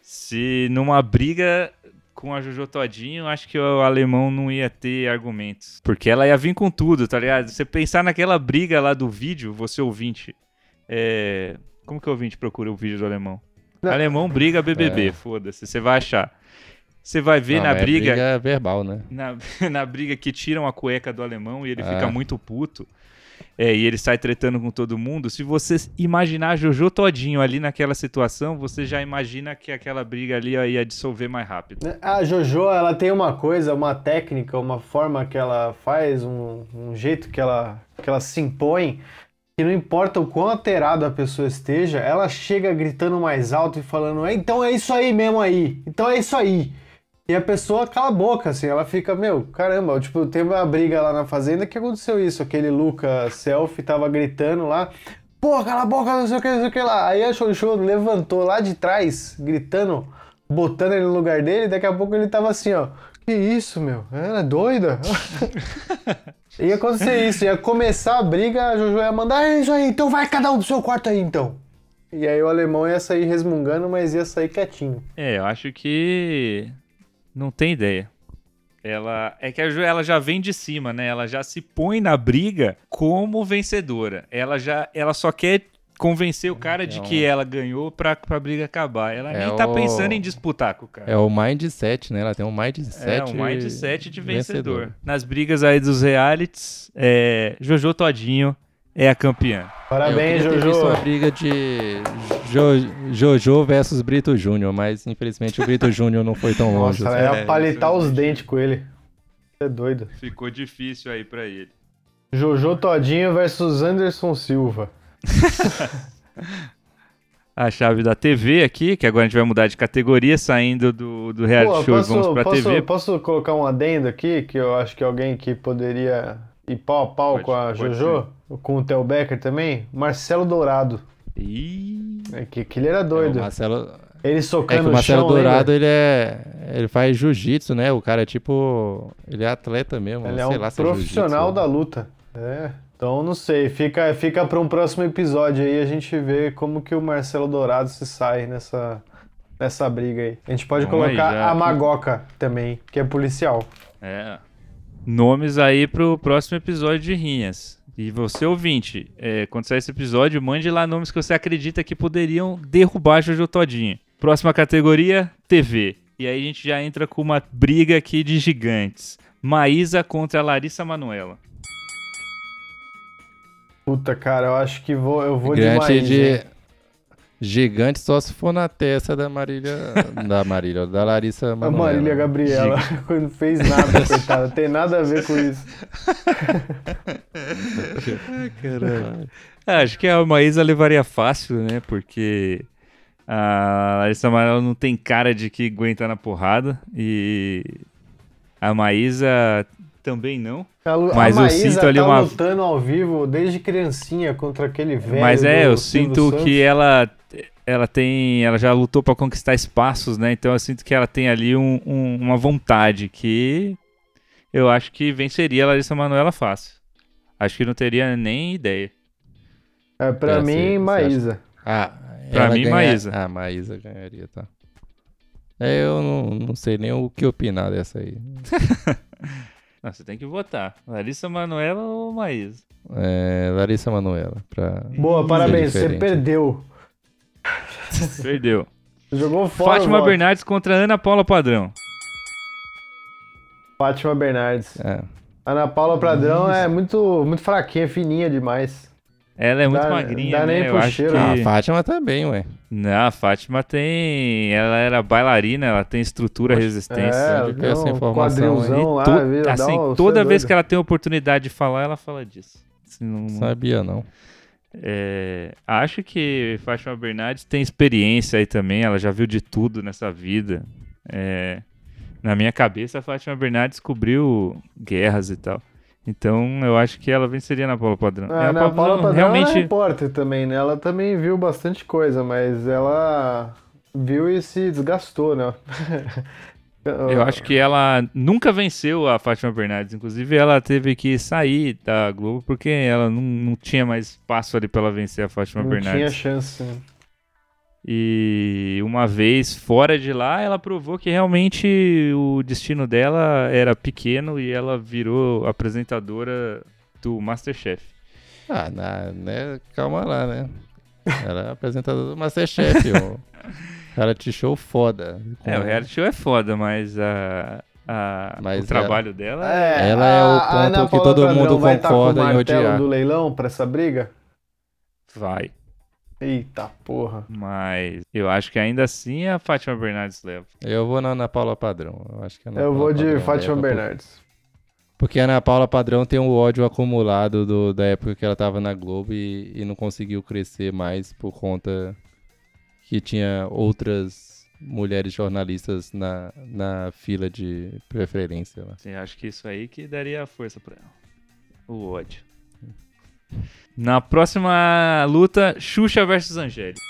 Se numa briga com a Jojo Todinho, acho que o alemão não ia ter argumentos. Porque ela ia vir com tudo, tá ligado? Você pensar naquela briga lá do vídeo, você ouvinte. É... Como que o ouvinte procura o vídeo do alemão? Não. Alemão briga BBB, foda-se, você vai achar. Você vai ver Não, na é briga briga verbal, né? na, na briga que tiram a cueca do alemão e ele Ah. fica muito puto. é, e ele sai tretando com todo mundo. Se você imaginar Jojo todinho ali naquela situação, você já imagina que aquela briga ali ia dissolver mais rápido. A Jojo, ela tem uma coisa, uma técnica, uma forma que ela faz, um, um jeito que ela, que ela se impõe, que não importa o quão alterado a pessoa esteja, ela chega gritando mais alto e falando, "É, então é isso aí mesmo aí, então é isso aí. E a pessoa cala a boca, assim, ela fica, meu, caramba, tipo, teve uma briga lá na fazenda que aconteceu isso, aquele Luca Selfie tava gritando lá, pô, cala a boca, não sei o que, não sei o que lá. Aí a Xoxô levantou lá de trás, gritando, botando ele no lugar dele, daqui a pouco ele tava assim, ó, que isso, meu, ela é doida? ia acontecer isso, ia começar a briga, a Jojo ia mandar, é isso aí, então vai cada um pro seu quarto aí, então. E aí o alemão ia sair resmungando, mas ia sair quietinho. É, eu acho que não tem ideia. ela é que a Jo ela já vem de cima, né? Ela já se põe na briga como vencedora. Ela já ela só quer convencer o cara de É um- que ela ganhou pra, pra briga acabar. Ela É nem tá o- pensando em disputar com o cara. É o mindset, né? Ela tem um mindset. É, um mindset de vencedor. Nas brigas aí dos realities, é, Jojo Todinho é a campeã. Parabéns, eu queria Jojo. uma briga de Jo- Jojo versus Brito Júnior, mas infelizmente o Brito Júnior não foi tão longe. Nossa, assim. é palitar os dentes com ele. Você é doido. Ficou difícil aí pra ele. Jojo Todinho versus Anderson Silva. A chave da TV aqui, que agora a gente vai mudar de categoria, saindo do, do reality Pô, show posso, e vamos pra posso, TV. posso colocar um adendo aqui, que eu acho que alguém que poderia ir pau a pau Pode, com a Jojo, com o Theo Becker também? Marcelo Dourado. Ih, É que, que ele era É, doido. o Marcelo, Ele é que socando o Marcelo chão, Dourado, ele é. Ele faz jiu-jitsu, né? O cara é tipo. Ele é atleta mesmo. Ele é um lá é profissional jiu-jitsu. da luta. É. Então, não sei. Fica, fica para um próximo episódio aí a gente vê como que o Marcelo Dourado se sai nessa, nessa briga aí. A gente pode Vamos aí, colocar já. a Magoca também, que é policial. é. Nomes aí pro próximo episódio de Rinhas. E você, ouvinte, é, quando sair esse episódio, mande lá nomes que você acredita que poderiam derrubar Jojo Todinho. Próxima categoria, TV. E aí a gente já entra com uma briga aqui de gigantes. Maísa contra a Larissa Manoela. Puta, cara, eu acho que vou, eu vou de Gigante Maísa, de. Gigante só se for na testa da Marília. da Marília, da Larissa A Manoela. Marília Gabriela, quando fez nada, coitada. Tem nada a ver com isso. É, acho que a Maísa levaria fácil, né? Porque a Larissa Manoela não tem cara de que aguenta na porrada. E a Maísa também não. A, Lu- a Mas eu Maísa sinto ali tá uma- lutando ao vivo desde criancinha contra aquele velho. Mas é, eu sinto Santos. que ela ela tem, ela já lutou pra conquistar espaços, né? Então eu sinto que ela tem ali um- um- uma vontade que eu acho que venceria a Larissa Manoela fácil. Acho que não teria nem ideia. É, pra É, mim, você- você Maísa. Ah, Pra mim, ganha- Maísa. Ah, Maísa ganharia, tá. É, eu não, não sei nem o que opinar dessa aí. Não, você tem que votar. Larissa Manoela ou Maísa? É, Larissa Manoela. Pra... Boa, parabéns, você diferente. perdeu. Perdeu. Jogou fora. Fátima. Bernardes contra Ana Paula Padrão. Fátima Bernardes. É. Ana Paula Pradrão é muito, muito fraquinha, fininha demais. Ela é muito Dá- magrinha, dá nem né? Eu pro acho cheiro. que... Ah, a Fátima bem, ué. Não, a Fátima tem. Ela era bailarina, ela tem estrutura, resistência. É, onde essa informação quadrilzão lá, To- assim, um- toda é vez doido. que ela tem oportunidade de falar, ela fala disso. Assim, não- Sabia, não. é, acho que Fátima Bernardes tem experiência aí também, ela já viu de tudo nessa vida. É, na minha cabeça, a Fátima Bernardes cobriu guerras e tal. Então, eu acho que ela venceria na Paula Padrão. Ah, É, Ana Paula Padrão realmente. ela é repórter também, né? Ela também viu bastante coisa, mas ela viu e se desgastou, né? Eu acho que ela nunca venceu a Fátima Bernardes. Inclusive, ela teve que sair da Globo porque ela não, não tinha mais espaço ali pra ela vencer a Fátima não Bernardes. tinha chance. né? E uma vez fora de lá, ela provou que realmente o destino dela era pequeno e ela virou apresentadora do Masterchef. Ah, na, né? Calma lá, né? Ela é apresentadora do Masterchef, ó. Reality show foda. É, o reality show é foda, mas a, a- Mas o trabalho dela É, Ela é o ponto Ana que Paula todo mundo vai tá concorda com o em odiar. do leilão pra essa briga? vai. Eita porra. Mas eu acho que ainda assim a Fátima Bernardes leva. Eu vou na Ana Paula Padrão. Eu acho que Eu Paula vou de Padrão Fátima Bernardes. Porque a Ana Paula Padrão tem um ódio acumulado do- da época que ela tava na Globo e, e não conseguiu crescer mais por conta que tinha outras mulheres jornalistas na, na fila de preferência. lá. Eu acho que isso aí que daria força pra ela. O ódio. Na próxima luta, Xuxa versus Angélica.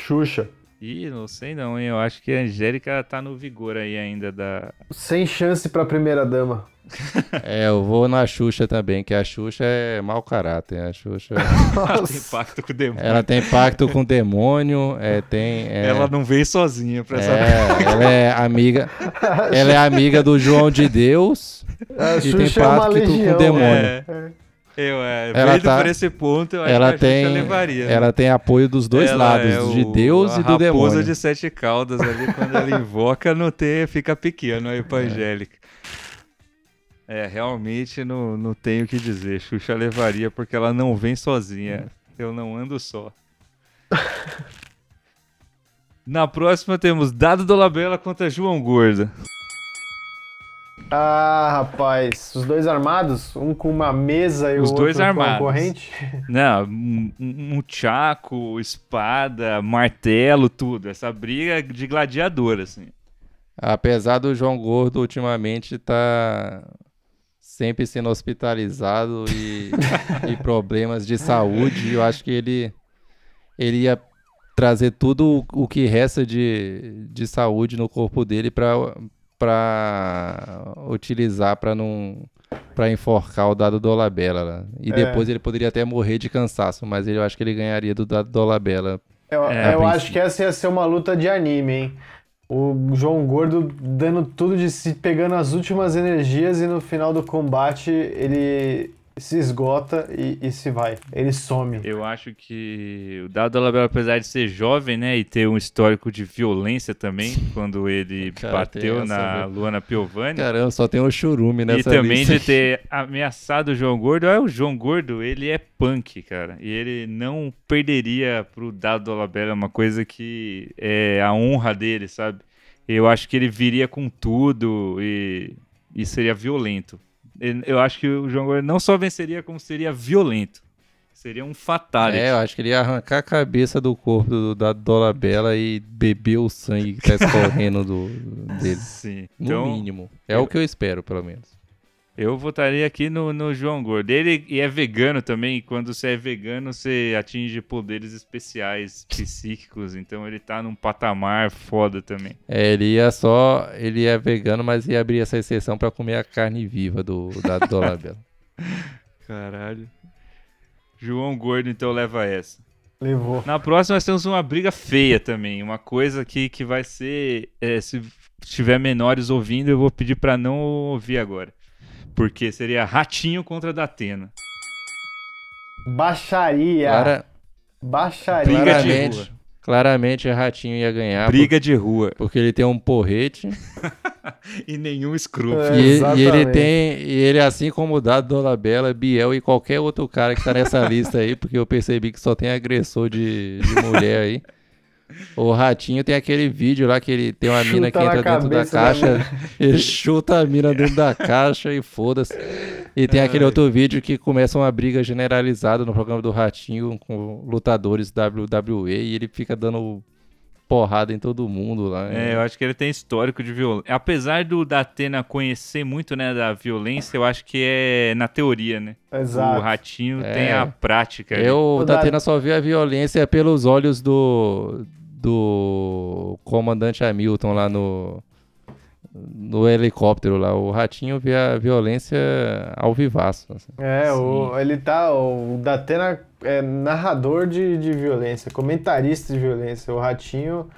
Xuxa. Ih, não sei não, hein? Eu acho que a Angélica tá no vigor aí ainda da. Sem chance pra primeira dama. É, eu vou na Xuxa também, que a Xuxa é mau caráter. A Xuxa. Ela tem pacto com o demônio. ela tem pacto com o demônio, é, tem. é, Ela não vem sozinha pra essa. é, ela é amiga. Ela é amiga do João de Deus A e tem Xuxa é uma pacto com legião. o demônio. É. Eu, é, Ela tá- por esse ponto, eu acho Ela que a Xuxa tem, levaria. né? ela tem apoio dos dois Ela lados, é de o- Deus a e do raposa demônio. de sete caudas ali, quando ela invoca, não tem, fica pequeno aí pra Angélica. É, realmente não, não tenho o que dizer. Xuxa levaria porque ela não vem sozinha. Eu não ando só. Na próxima temos Dado Dolabella contra João Gordo. Ah, rapaz. Os dois armados? Um com uma mesa e Os o outro dois com uma armados. corrente? Não, um, um tchaco, espada, martelo, tudo. Essa briga de gladiador, assim. Apesar do João Gordo ultimamente tá sempre sendo hospitalizado e, e problemas de saúde, eu acho que ele, ele ia trazer tudo o o que resta de, de saúde no corpo dele para para utilizar para não para enforcar o dado Dolabella lá. E É. depois ele poderia até morrer de cansaço, mas eu acho que ele ganharia do dado Dolabella. Eu, É, eu acho que essa ia ser uma luta de anime, hein? O João Gordo dando tudo de si, pegando as últimas energias e no final do combate ele se esgota e, e se vai. Ele some. Eu acho que o Dado Dolabella, apesar de ser jovem, né, e ter um histórico de violência também, quando ele Cara, bateu na viu? Luana Piovani, Caramba, só tem o churume e nessa também lista de ter ameaçado o João Gordo. É, o João Gordo, ele é punk, cara, e ele não perderia pro Dado Dolabella, uma coisa que é a honra dele, sabe? Eu acho que ele viria com tudo e, e seria violento. Eu acho que o João não só venceria, como seria violento. Seria um fatality. É, eu acho que ele ia arrancar a cabeça do corpo do, da Dolabella e beber o sangue que tá escorrendo do, dele. Sim. No Então, mínimo. É o que eu espero, pelo menos. Eu votaria aqui no, no João Gordo. Ele e é vegano também. e Quando você é vegano, você atinge poderes especiais psíquicos. Então ele tá num patamar foda também. É, ele ia só. Ele é vegano, mas ia abrir essa exceção pra comer a carne viva do, da Dolabella. Caralho. João Gordo, então, leva essa. Levou. Na próxima, nós temos uma briga feia também. Uma coisa que, que vai ser. é, se tiver menores ouvindo, eu vou pedir pra não ouvir agora. Porque seria Ratinho contra Datena. Baixaria. Clara- Baixaria. Briga de claramente, rua. claramente, Ratinho ia ganhar. Briga de rua. por- Porque ele tem um porrete. E nenhum escrúpulo. É, e, e ele tem. E ele, assim como o Dado Dolabella, Biel e qualquer outro cara que tá nessa lista aí, porque eu percebi que só tem agressor de, de mulher aí. O Ratinho tem aquele vídeo lá que ele tem uma Chuta mina que entra dentro da cabeça da caixa, ele chuta a mina dentro da caixa e foda-se. E tem aquele outro vídeo que começa uma briga generalizada no programa do Ratinho com lutadores WWE e ele fica dando porrada em todo mundo lá. É, eu acho que ele tem histórico de violência. Apesar do Datena conhecer muito, né, da violência, eu acho que é na teoria, né? O Exato. Ratinho É. tem a prática. Eu, O da da- Atena, só vi a violência pelos olhos do, do comandante Hamilton lá no, no helicóptero lá. O Ratinho vê a violência ao vivaço. assim. É, o, ele tá. O Datena é narrador de, de violência, comentarista de violência. O Ratinho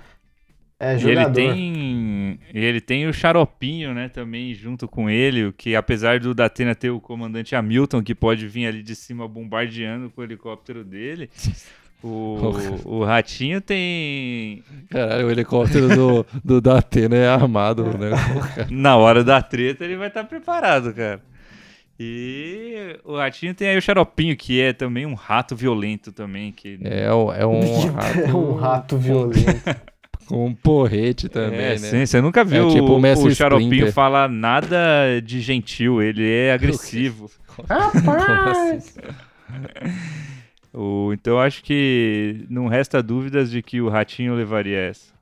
é E ele jogador. tem, e ele tem o Xaropinho, né, também junto com ele, o que apesar do Datena ter o comandante Hamilton, que pode vir ali de cima bombardeando com o helicóptero dele, o, o Ratinho tem, Caralho, o helicóptero do, do Datena é armado, né? na hora da treta, ele vai estar preparado, cara. E o Ratinho tem aí o Xaropinho, que é também um rato violento também, que É, é um rato. É um rato violento. Com um porrete também, É, né? sim, você nunca viu É tipo o o, o Xaropinho falar nada de gentil, ele é agressivo. Rapaz! O, então acho que não resta dúvidas de que o Ratinho levaria essa.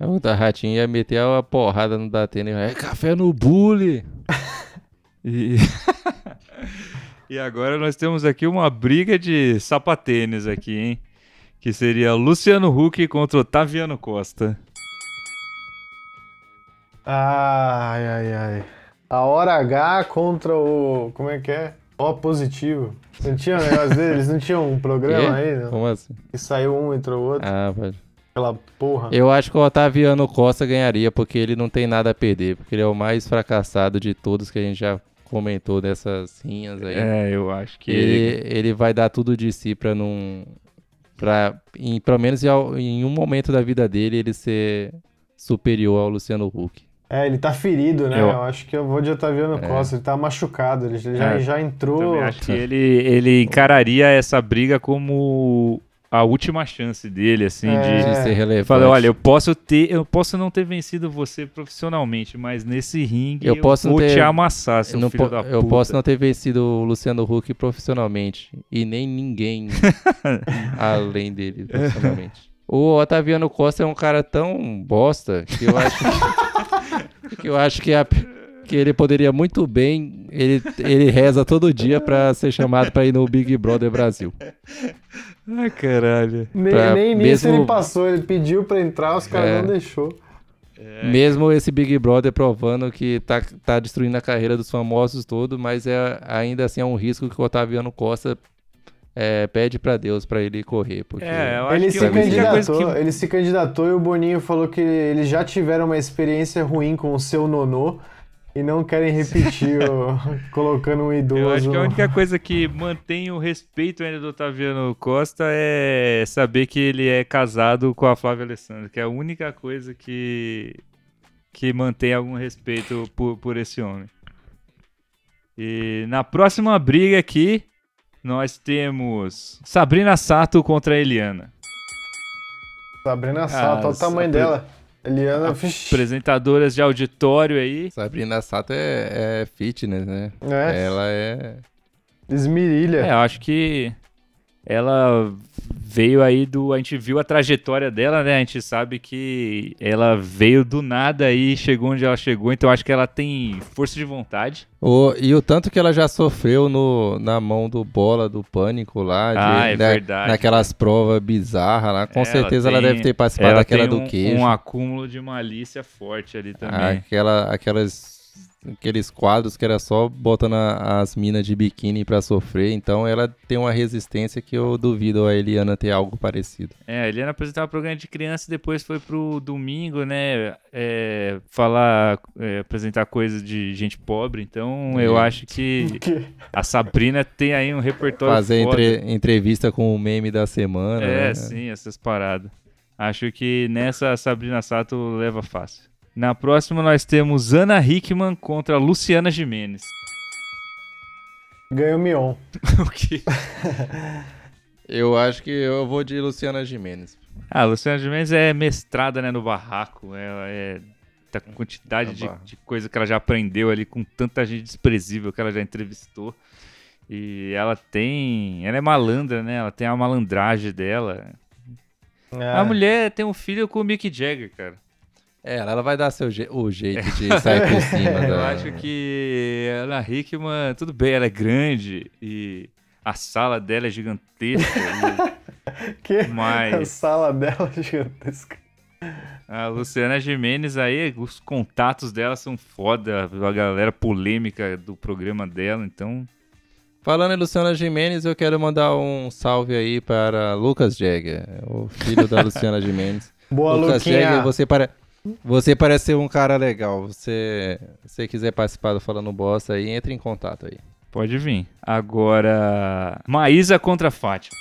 O da Ratinho ia meter uma porrada no Datena e é café no bully. E... e agora nós temos aqui uma briga de sapatênis aqui, hein? Que seria Luciano Huck contra Otaviano Costa. Ai, ai, ai. A hora H contra o. Como é que é? O positivo. Não tinha um negócio deles? Eles não tinham um programa aí? Não? Como assim? Que saiu um, entrou outro. Ah, pode. Aquela porra. Eu acho que o Otaviano Costa ganharia, porque ele não tem nada a perder, porque ele é o mais fracassado de todos que a gente já comentou dessas rinhas aí. É, eu acho que ele, ele vai dar tudo de si pra não. Pra, em, pelo menos em, em um momento da vida dele, ele ser superior ao Luciano Huck. É, ele tá ferido, né? Eu- Eu, acho que eu vou de Otaviano É. Costa. Ele tá machucado. Ele já, É, já entrou. também acho que ele, ele encararia essa briga como a última chance dele, assim, É. de. De ser relevante. Eu falei, olha, eu posso ter, eu posso não ter vencido você profissionalmente, mas nesse ringue Eu eu, posso vou ter- te amassar, seu Eu, não filho po- da puta. eu posso não ter vencido o Luciano Huck profissionalmente. E nem ninguém além dele profissionalmente. O Otaviano Costa é um cara tão bosta que eu acho que, que eu acho que, a- que ele poderia muito bem. Ele, ele reza todo dia pra ser chamado pra ir no Big Brother Brasil. Ai, caralho. Nem, pra- nem nisso mesmo- ele passou. Ele pediu pra entrar, os caras É. não deixou. Mesmo esse Big Brother provando que tá, tá destruindo a carreira dos famosos todo, mas é, ainda assim é um risco que o Otaviano Costa é, pede pra Deus pra ele correr. Porque É, eu acho Ele que se, candidatou, que- ele se candidatou e o Boninho falou que eles já tiveram uma experiência ruim com o seu nonô e não querem repetir o- colocando um idoso. Eu acho que a única coisa que mantém o respeito ainda do Otaviano Costa é saber que ele é casado com a Flávia Alessandra, que é a única coisa que, que mantém algum respeito por, por esse homem. E na próxima briga aqui, nós temos Sabrina Sato contra a Eliana. Sabrina Sato, olha o tamanho a- dela. Eliana, Apresentadoras de auditório aí. Sabrina Sato é, é fitness, né? é, Ela é. esmirilha. É, eu acho que ela veio aí do. A gente viu a trajetória dela, né? A gente sabe que ela veio do nada e chegou onde ela chegou, então acho que ela tem força de vontade. O, e o tanto que ela já sofreu no, na mão do bola do pânico lá. de- Ah, é da- verdade. Naquelas provas bizarras lá. Com Ela certeza ela tem- deve ter participado Ela daquela tem do um, queijo. um acúmulo de malícia forte ali também. Aquela, aquelas, aqueles quadros que era só botando a- as minas de biquíni pra sofrer. Então ela tem uma resistência que eu duvido a Eliana ter algo parecido. É, a Eliana apresentava programa de criança e depois foi pro domingo, né? é, falar, é, apresentar coisas de gente pobre. Então eu É. acho que a Sabrina tem aí um repertório Fazer entre- entrevista com o meme da semana. É, né? sim, essas paradas. Acho que nessa a Sabrina Sato leva fácil. Na próxima nós temos Ana Hickman contra Luciana Jimenez. Ganhou Mion. o quê? Eu acho que eu vou de Luciana Gimenez. Ah, a Luciana Jimenez é mestrada né, no barraco. Ela é da quantidade de, de coisa que ela já aprendeu ali com tanta gente desprezível que ela já entrevistou. E ela tem. Ela é malandra, né? Ela tem a malandragem dela. É. A mulher tem um filho com o Mick Jagger, cara. É, ela vai dar seu je- o jeito de sair por cima Eu da... acho que a Ana Hickman, tudo bem, ela é grande e a sala dela é gigantesca. Que? e- A mas sala dela é gigantesca. a Luciana Gimenez aí, os contatos dela são foda, a galera polêmica do programa dela, então. Falando em Luciana Gimenez, eu quero mandar um salve aí para Lucas Jagger, o filho da Luciana Gimenez. Boa, Lucas Luquinha. Jagger, você, pare... você parece ser um cara legal. Você, se você quiser participar do Falando Bosta aí, entre em contato aí. Pode vir. Agora, Maísa contra Fátima.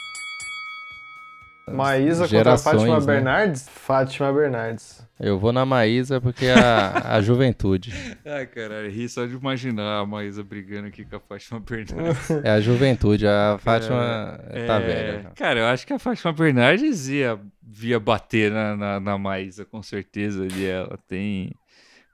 Maísa contra Gerações, Fátima né? Bernardes? Fátima Bernardes. Eu vou na Maísa porque a, a juventude. Ai, caralho, ri só de imaginar a Maísa brigando aqui com a Fátima Bernardes. É a juventude. A Fátima tá É, velha. Cara, eu acho que a Fátima Bernardes ia, ia bater na, na, na Maísa, com certeza. Ali ela tem.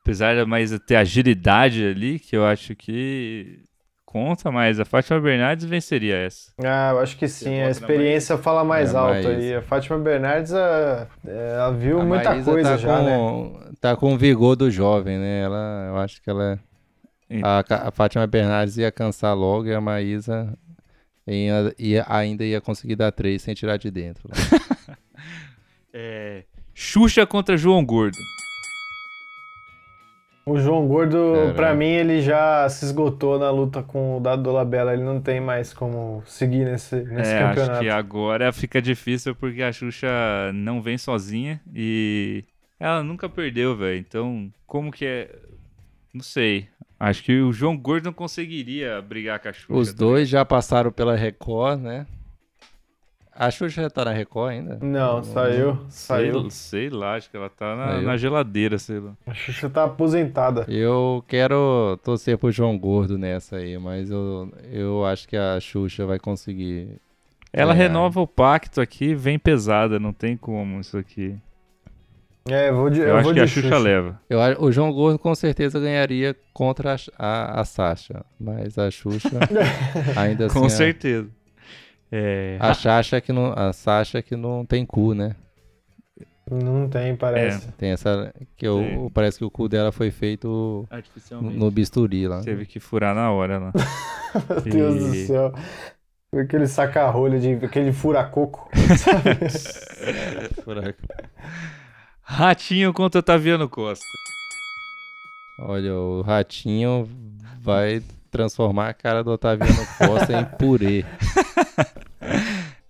Apesar da Maísa ter agilidade ali, que eu acho que conta, mas a Fátima Bernardes venceria essa. Ah, eu acho que sim. A experiência fala mais É, alto Maísa. aí. A Fátima Bernardes, a- ela viu A muita Maísa coisa tá já, né? com, Tá com o vigor do jovem, né? Ela, eu acho que ela. A, a Fátima Bernardes ia cansar logo e a Maísa ia, ia- ainda ia conseguir dar três sem tirar de dentro. É, Xuxa contra João Gordo. O João Gordo, Caramba. pra mim, ele já se esgotou na luta com o Dado Dolabella. Ele não tem mais como seguir nesse, nesse é, acho campeonato. que agora fica difícil porque a Xuxa não vem sozinha e ela nunca perdeu, velho. Então, como que é? Não sei. Acho que o João Gordo não conseguiria brigar com a Xuxa. Os dois já passaram pela Record, né? A Xuxa já tá na Record ainda? Não, saiu. Sei, Saiu. sei lá, acho que ela tá na, Saiu. na geladeira, sei lá. A Xuxa tá aposentada. Eu quero torcer pro João Gordo nessa aí, mas eu, eu acho que a Xuxa vai conseguir. Ela É. renova o pacto aqui, vem pesada, não tem como isso aqui. É, vou de, Eu, eu acho vou que de a Xuxa, leva. Eu, o João Gordo com certeza ganharia contra a, a, a Sasha, mas a Xuxa ainda assim. Com a- certeza. É, A, Sasha que não, a Sasha que não tem cu, né? Não tem, parece. Tem essa que o- parece que o cu dela foi feito no, bisturi lá. Teve que furar na hora lá. Meu Deus do E- céu. Aquele saca-rolha, de, aquele furacoco. Ratinho contra Taviano Costa. Olha, o ratinho vai transformar a cara do Otaviano Costa em purê.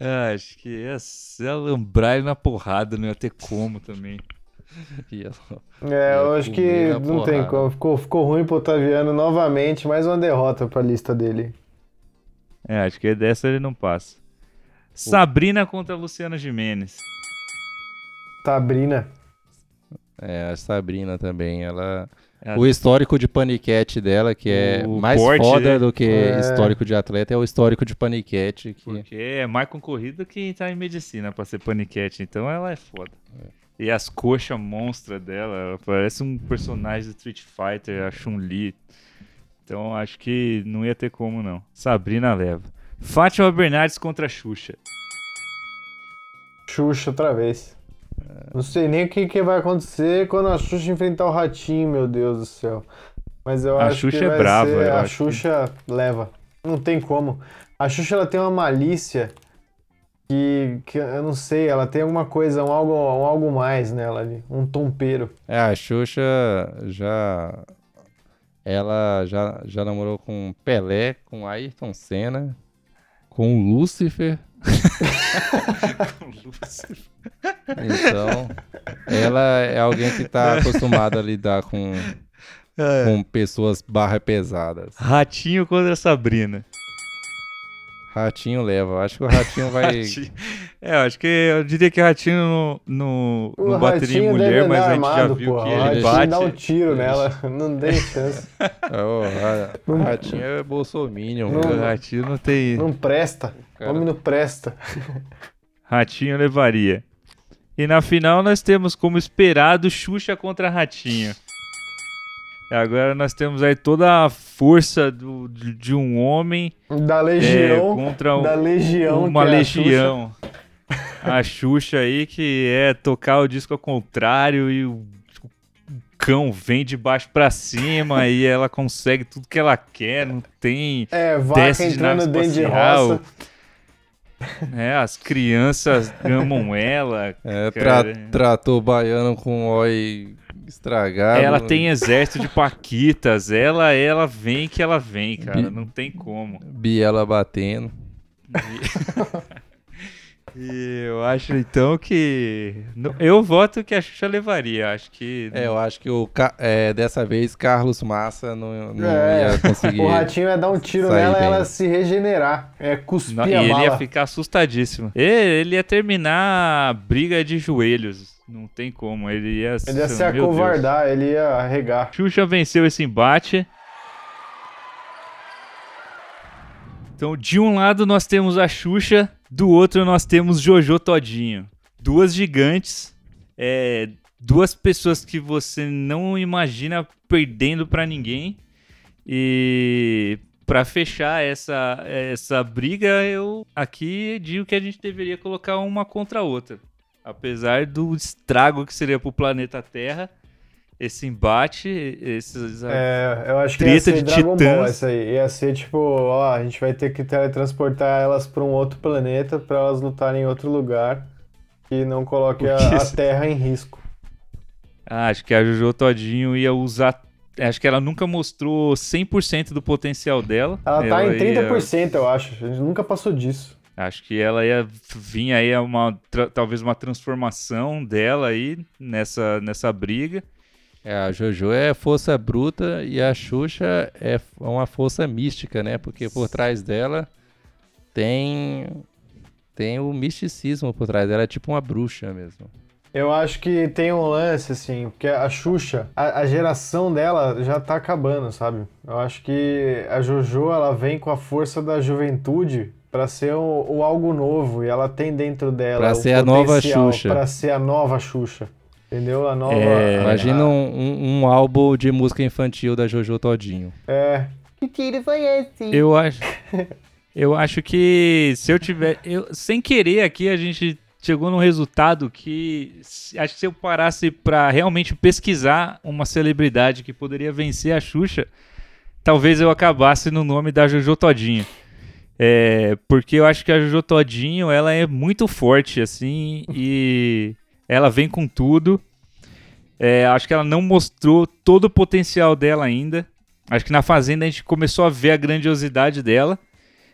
Ah, acho que ia ser alambrar ele na porrada, não ia ter como também. E ela- É, eu Ia acho que não tem porrada. como. Ficou, ficou ruim pro Otaviano novamente. Mais uma derrota pra lista dele. É, acho que dessa ele não passa. Sabrina contra Luciana Jimenez. Sabrina. É, a Sabrina também, ela... É, O histórico de paniquete dela, que é O mais porte, foda né? do que É. histórico de atleta, é o histórico de paniquete. Que... Porque é mais concorrida que tá em medicina pra ser paniquete, então ela é foda. E as coxas monstras dela, ela parece um personagem do Street Fighter, a Chun-Li. Então acho que não ia ter como não. Sabrina leva. Fátima Bernardes contra a Xuxa. Xuxa outra vez. Não sei nem o que, que vai acontecer quando a Xuxa enfrentar o Ratinho, meu Deus do céu. Mas eu A acho Xuxa que é vai brava, ser- a acho que- Xuxa leva. Não tem como. A Xuxa ela tem uma malícia que, que eu não sei, ela tem alguma coisa, um algo, um algo mais nela ali, um tompeiro. É, a Xuxa já... Ela já, já namorou com Pelé, com Ayrton Senna, com Lúcifer. Então, ela é alguém que tá acostumada a lidar com, com pessoas barra pesadas. Ratinho contra Sabrina. Ratinho leva. Acho que o Ratinho vai. Ratinho- É, eu acho que eu diria que Ratinho não, não, O não bateria em Ratinho mulher, mas a gente já viu porra. que O ele Ratinho bate. dá um tiro nela, não tem chance. É, o Ra- o Ratinho é bolsominion. Não-. O Ratinho não tem. Não presta. Cara. Homem não presta. Ratinho levaria. E na final nós temos como esperado Xuxa contra Ratinho. E agora nós temos aí toda a força do, de, de um homem Da é, legião. contra um- da legião. uma é a legião. A Xuxa aí que é tocar o disco ao contrário e o, cão vem de baixo pra cima e ela consegue tudo que ela quer, não tem Xuxa. É, vaca entrando dentro de roça. É, as crianças amam ela. É, tra trator baiano com óleo estragado. Ela tem exército de paquitas. Ela, ela vem que ela vem, cara. Bi- Não tem como. Biela batendo. E eu acho então que. Eu voto que a Xuxa levaria. Acho que. É, eu acho que o Ca- é, dessa vez Carlos Massa não, não É, ia conseguir. O ratinho ia dar um tiro nela e ela se regenerar. É cuspir Não, a e ele bala. ia ficar assustadíssimo. Ele ia terminar a briga de joelhos. Não tem como. Ele ia, Ele ia se meu Deus. acovardar, ele ia arregar. Xuxa venceu esse embate. Então, de um lado nós temos a Xuxa, do outro nós temos Jojo Todinho. Duas gigantes, é, duas pessoas que você não imagina perdendo pra ninguém. E pra fechar essa, essa briga, eu aqui digo que a gente deveria colocar uma contra a outra. Apesar do estrago que seria pro planeta Terra, esse embate, esses É, eu acho que ia ser de Dragon Ball titãs. essa aí. Ia ser tipo, ó, a gente vai ter que teletransportar elas pra um outro planeta pra elas lutarem em outro lugar. que não coloque a, a terra em risco. Ah, acho que a Jojo Todinho ia usar. Acho que ela nunca mostrou 100% do potencial dela. Ela tá em ia- 30%, eu acho. A gente nunca passou disso. Acho que ela ia vir aí uma talvez uma transformação dela aí nessa, nessa briga. É, a Jojo é força bruta e a Xuxa é uma força mística, né? Porque por trás dela tem tem o misticismo por trás dela, é tipo uma bruxa mesmo. Eu acho que tem um lance, assim, porque a Xuxa, a, a geração dela já tá acabando, sabe? Eu acho que a Jojo, ela vem com a força da juventude pra ser o, o algo novo, e ela tem dentro dela Pra o ser a nova Xuxa. Pra ser a nova Xuxa, entendeu? A nova... É, Imagina a- um, um, um álbum de música infantil da Jojo Todinho. É. Que tiro foi esse? Eu acho. Eu acho que se eu tiver. Eu, sem querer aqui, a gente chegou num resultado que. se- Acho que se eu parasse pra realmente pesquisar uma celebridade que poderia vencer a Xuxa, talvez eu acabasse no nome da Jojo Todinho. É, porque eu acho que a Jojo Todinho, ela é muito forte, assim, e ela vem com tudo. É, acho que ela não mostrou todo o potencial dela ainda. Acho que na Fazenda a gente começou a ver a grandiosidade dela.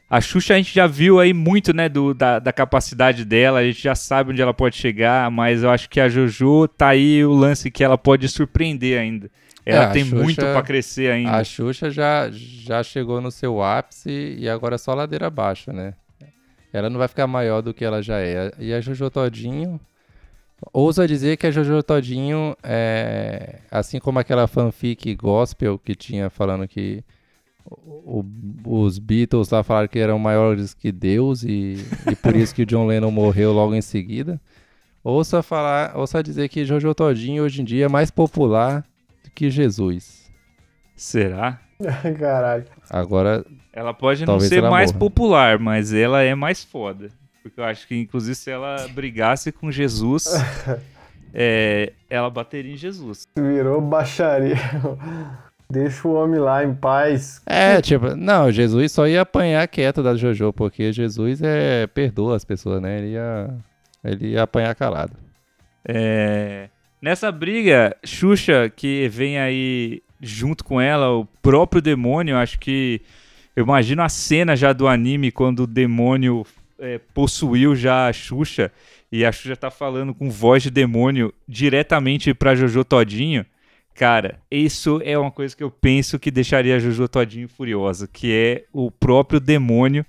A Xuxa a gente já viu aí muito, né, do, da, da capacidade dela, a gente já sabe onde ela pode chegar, mas eu acho que a Jojo tá aí o lance que ela pode surpreender ainda. Ela É, tem Xuxa- muito pra crescer ainda. A Xuxa já, já chegou no seu ápice e agora é só ladeira abaixo, né? Ela não vai ficar maior do que ela já é. E a Jojo Todinho. Ousa dizer que a Jojo Todinho é. Assim como aquela fanfic gospel que tinha falando que o- o- os Beatles lá falaram que eram maiores que Deus e, e por isso que o John Lennon morreu logo em seguida. Ouça falar, ouça dizer que Jojo Todinho hoje em dia é mais popular do que Jesus. Será? Caralho. Agora, Ela pode não ser mais morra. popular, mas ela é mais foda. Porque eu acho que, inclusive, se ela brigasse com Jesus, é, ela bateria em Jesus. Virou baixaria. Deixa o homem lá em paz. É, tipo, não, Jesus só ia apanhar quieto da Jojo, porque Jesus é perdoa as pessoas, né? Ele ia, ele ia apanhar calado. É, nessa briga, Xuxa, que vem aí junto com ela, o próprio demônio, acho que. Eu imagino a cena já do anime quando o demônio é, possuiu já a Xuxa e a Xuxa tá falando com voz de demônio diretamente pra Jojo Todinho. Cara, isso é uma coisa que eu penso que deixaria a Jojo Todinho furiosa, que é o próprio demônio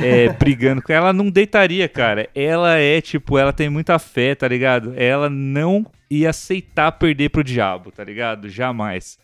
é, brigando com ela. Ela não deitaria, cara. Ela é, tipo, ela tem muita fé, tá ligado? Ela não ia aceitar perder pro diabo, tá ligado? Jamais.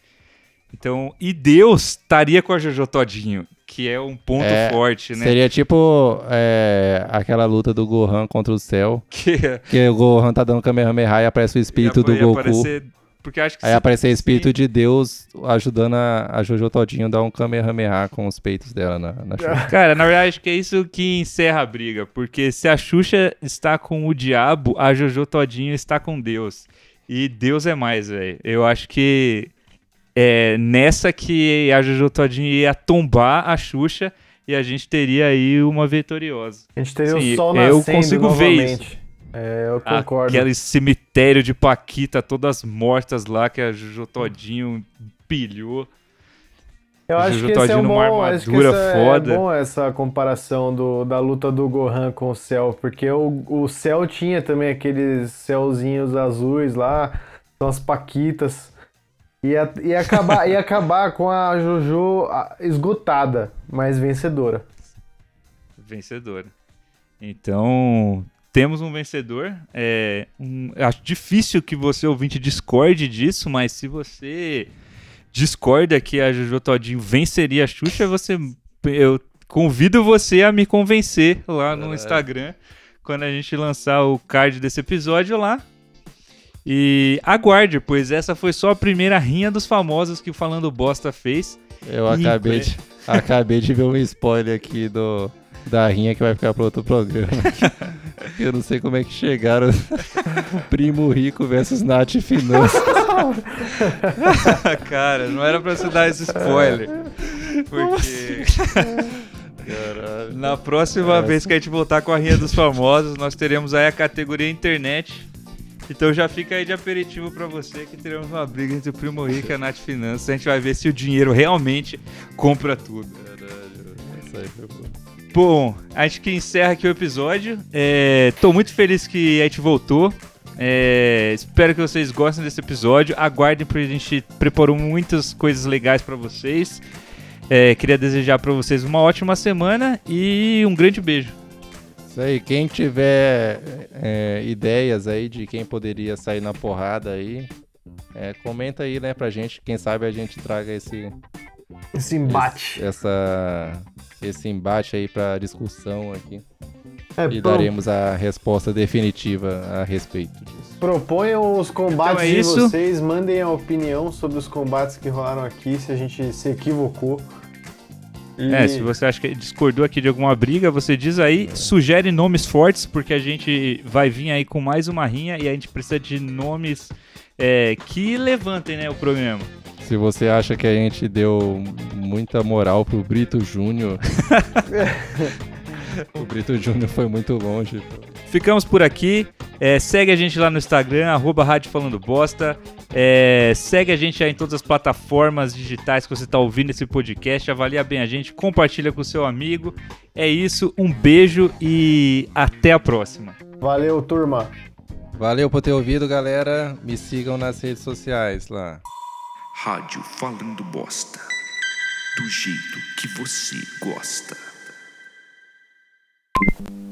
Então, e Deus estaria com a Jojo Todinho, que é um ponto É, forte, né? Seria tipo é, aquela luta do Gohan contra o céu, Que que o Gohan tá dando Kamehameha e aparece o espírito ia- do ia Goku. aparecer- porque acho que Aí aparece o espírito sim. de Deus ajudando a, a Jojo Todinho a dar um Kamehameha com os peitos dela na, na Xuxa. Cara, na verdade, acho que é isso que encerra a briga. Porque se a Xuxa está com o diabo, a Jojo Todinho está com Deus. E Deus é mais, velho. Eu acho que é nessa que a Jojo Todinho ia tombar a Xuxa e a gente teria aí uma vitoriosa. A gente teria Sim, o sol eu nascendo consigo ver novamente. É, eu concordo. Aquele cemitério de Paquita, todas mortas lá que a Jojo Todinho pilhou. Eu acho Jojo que esse é um bom, acho que essa foda. é bom essa comparação do, da luta do Gohan com o céu, porque o, o céu tinha também aqueles céuzinhos azuis lá, são as paquitas. Ia, ia, acabar, ia acabar com a Jojo esgotada, mas vencedora. vencedora. Então, temos um vencedor. É, um- acho difícil que você, ouvinte, discorde disso, mas se você discorda que a Jojo Todinho venceria a Xuxa, você, eu convido você a me convencer lá no Instagram, quando a gente lançar o card desse episódio lá. E aguarde, pois essa foi só a primeira rinha dos famosos que o Falando Bosta fez. Eu acabei de, acabei de ver um spoiler aqui do, da rinha que vai ficar para outro programa. Eu não sei como é que chegaram. Primo Rico versus Nath Finanças. Cara, não era pra você dar esse spoiler. Porque. Caralho. Na próxima vez que a gente voltar com a Rinha dos Famosos, nós teremos aí a categoria internet. Então já fica aí de aperitivo pra você que teremos uma briga entre o Primo Rico e a Nath Finanças. A gente vai ver se o dinheiro realmente compra tudo. Aí foi. Bom, acho que encerra aqui o episódio. É, tô muito feliz que a gente voltou. É, espero que vocês gostem desse episódio. Aguardem, porque a gente preparou muitas coisas legais pra vocês. É, queria desejar pra vocês uma ótima semana e um grande beijo. Isso aí, quem tiver é, ideias aí de quem poderia sair na porrada aí, é, comenta aí, né, pra gente. Quem sabe a gente traga esse, Esse embate. essa, esse embate aí pra discussão aqui. É, E daremos a resposta definitiva a respeito disso. Proponham os combates Então é de isso. vocês, mandem a opinião sobre os combates que rolaram aqui, se a gente se equivocou. E- É, se você acha que discordou aqui de alguma briga, você diz aí, sugere nomes fortes, porque a gente vai vir aí com mais uma rinha e a gente precisa de nomes é, que levantem né, o programa. Se você acha que a gente deu muita moral pro Brito Júnior, o Brito Júnior foi muito longe. Ficamos por aqui. É, segue a gente lá no Instagram, arroba Rádio Falando Bosta. É, segue a gente aí em todas as plataformas digitais que você está ouvindo esse podcast. Avalia bem a gente, compartilha com o seu amigo. É isso, um beijo e até a próxima. Valeu, turma. Valeu por ter ouvido, galera. Me sigam nas redes sociais lá. Rádio Falando Bosta. Do jeito que você gosta. you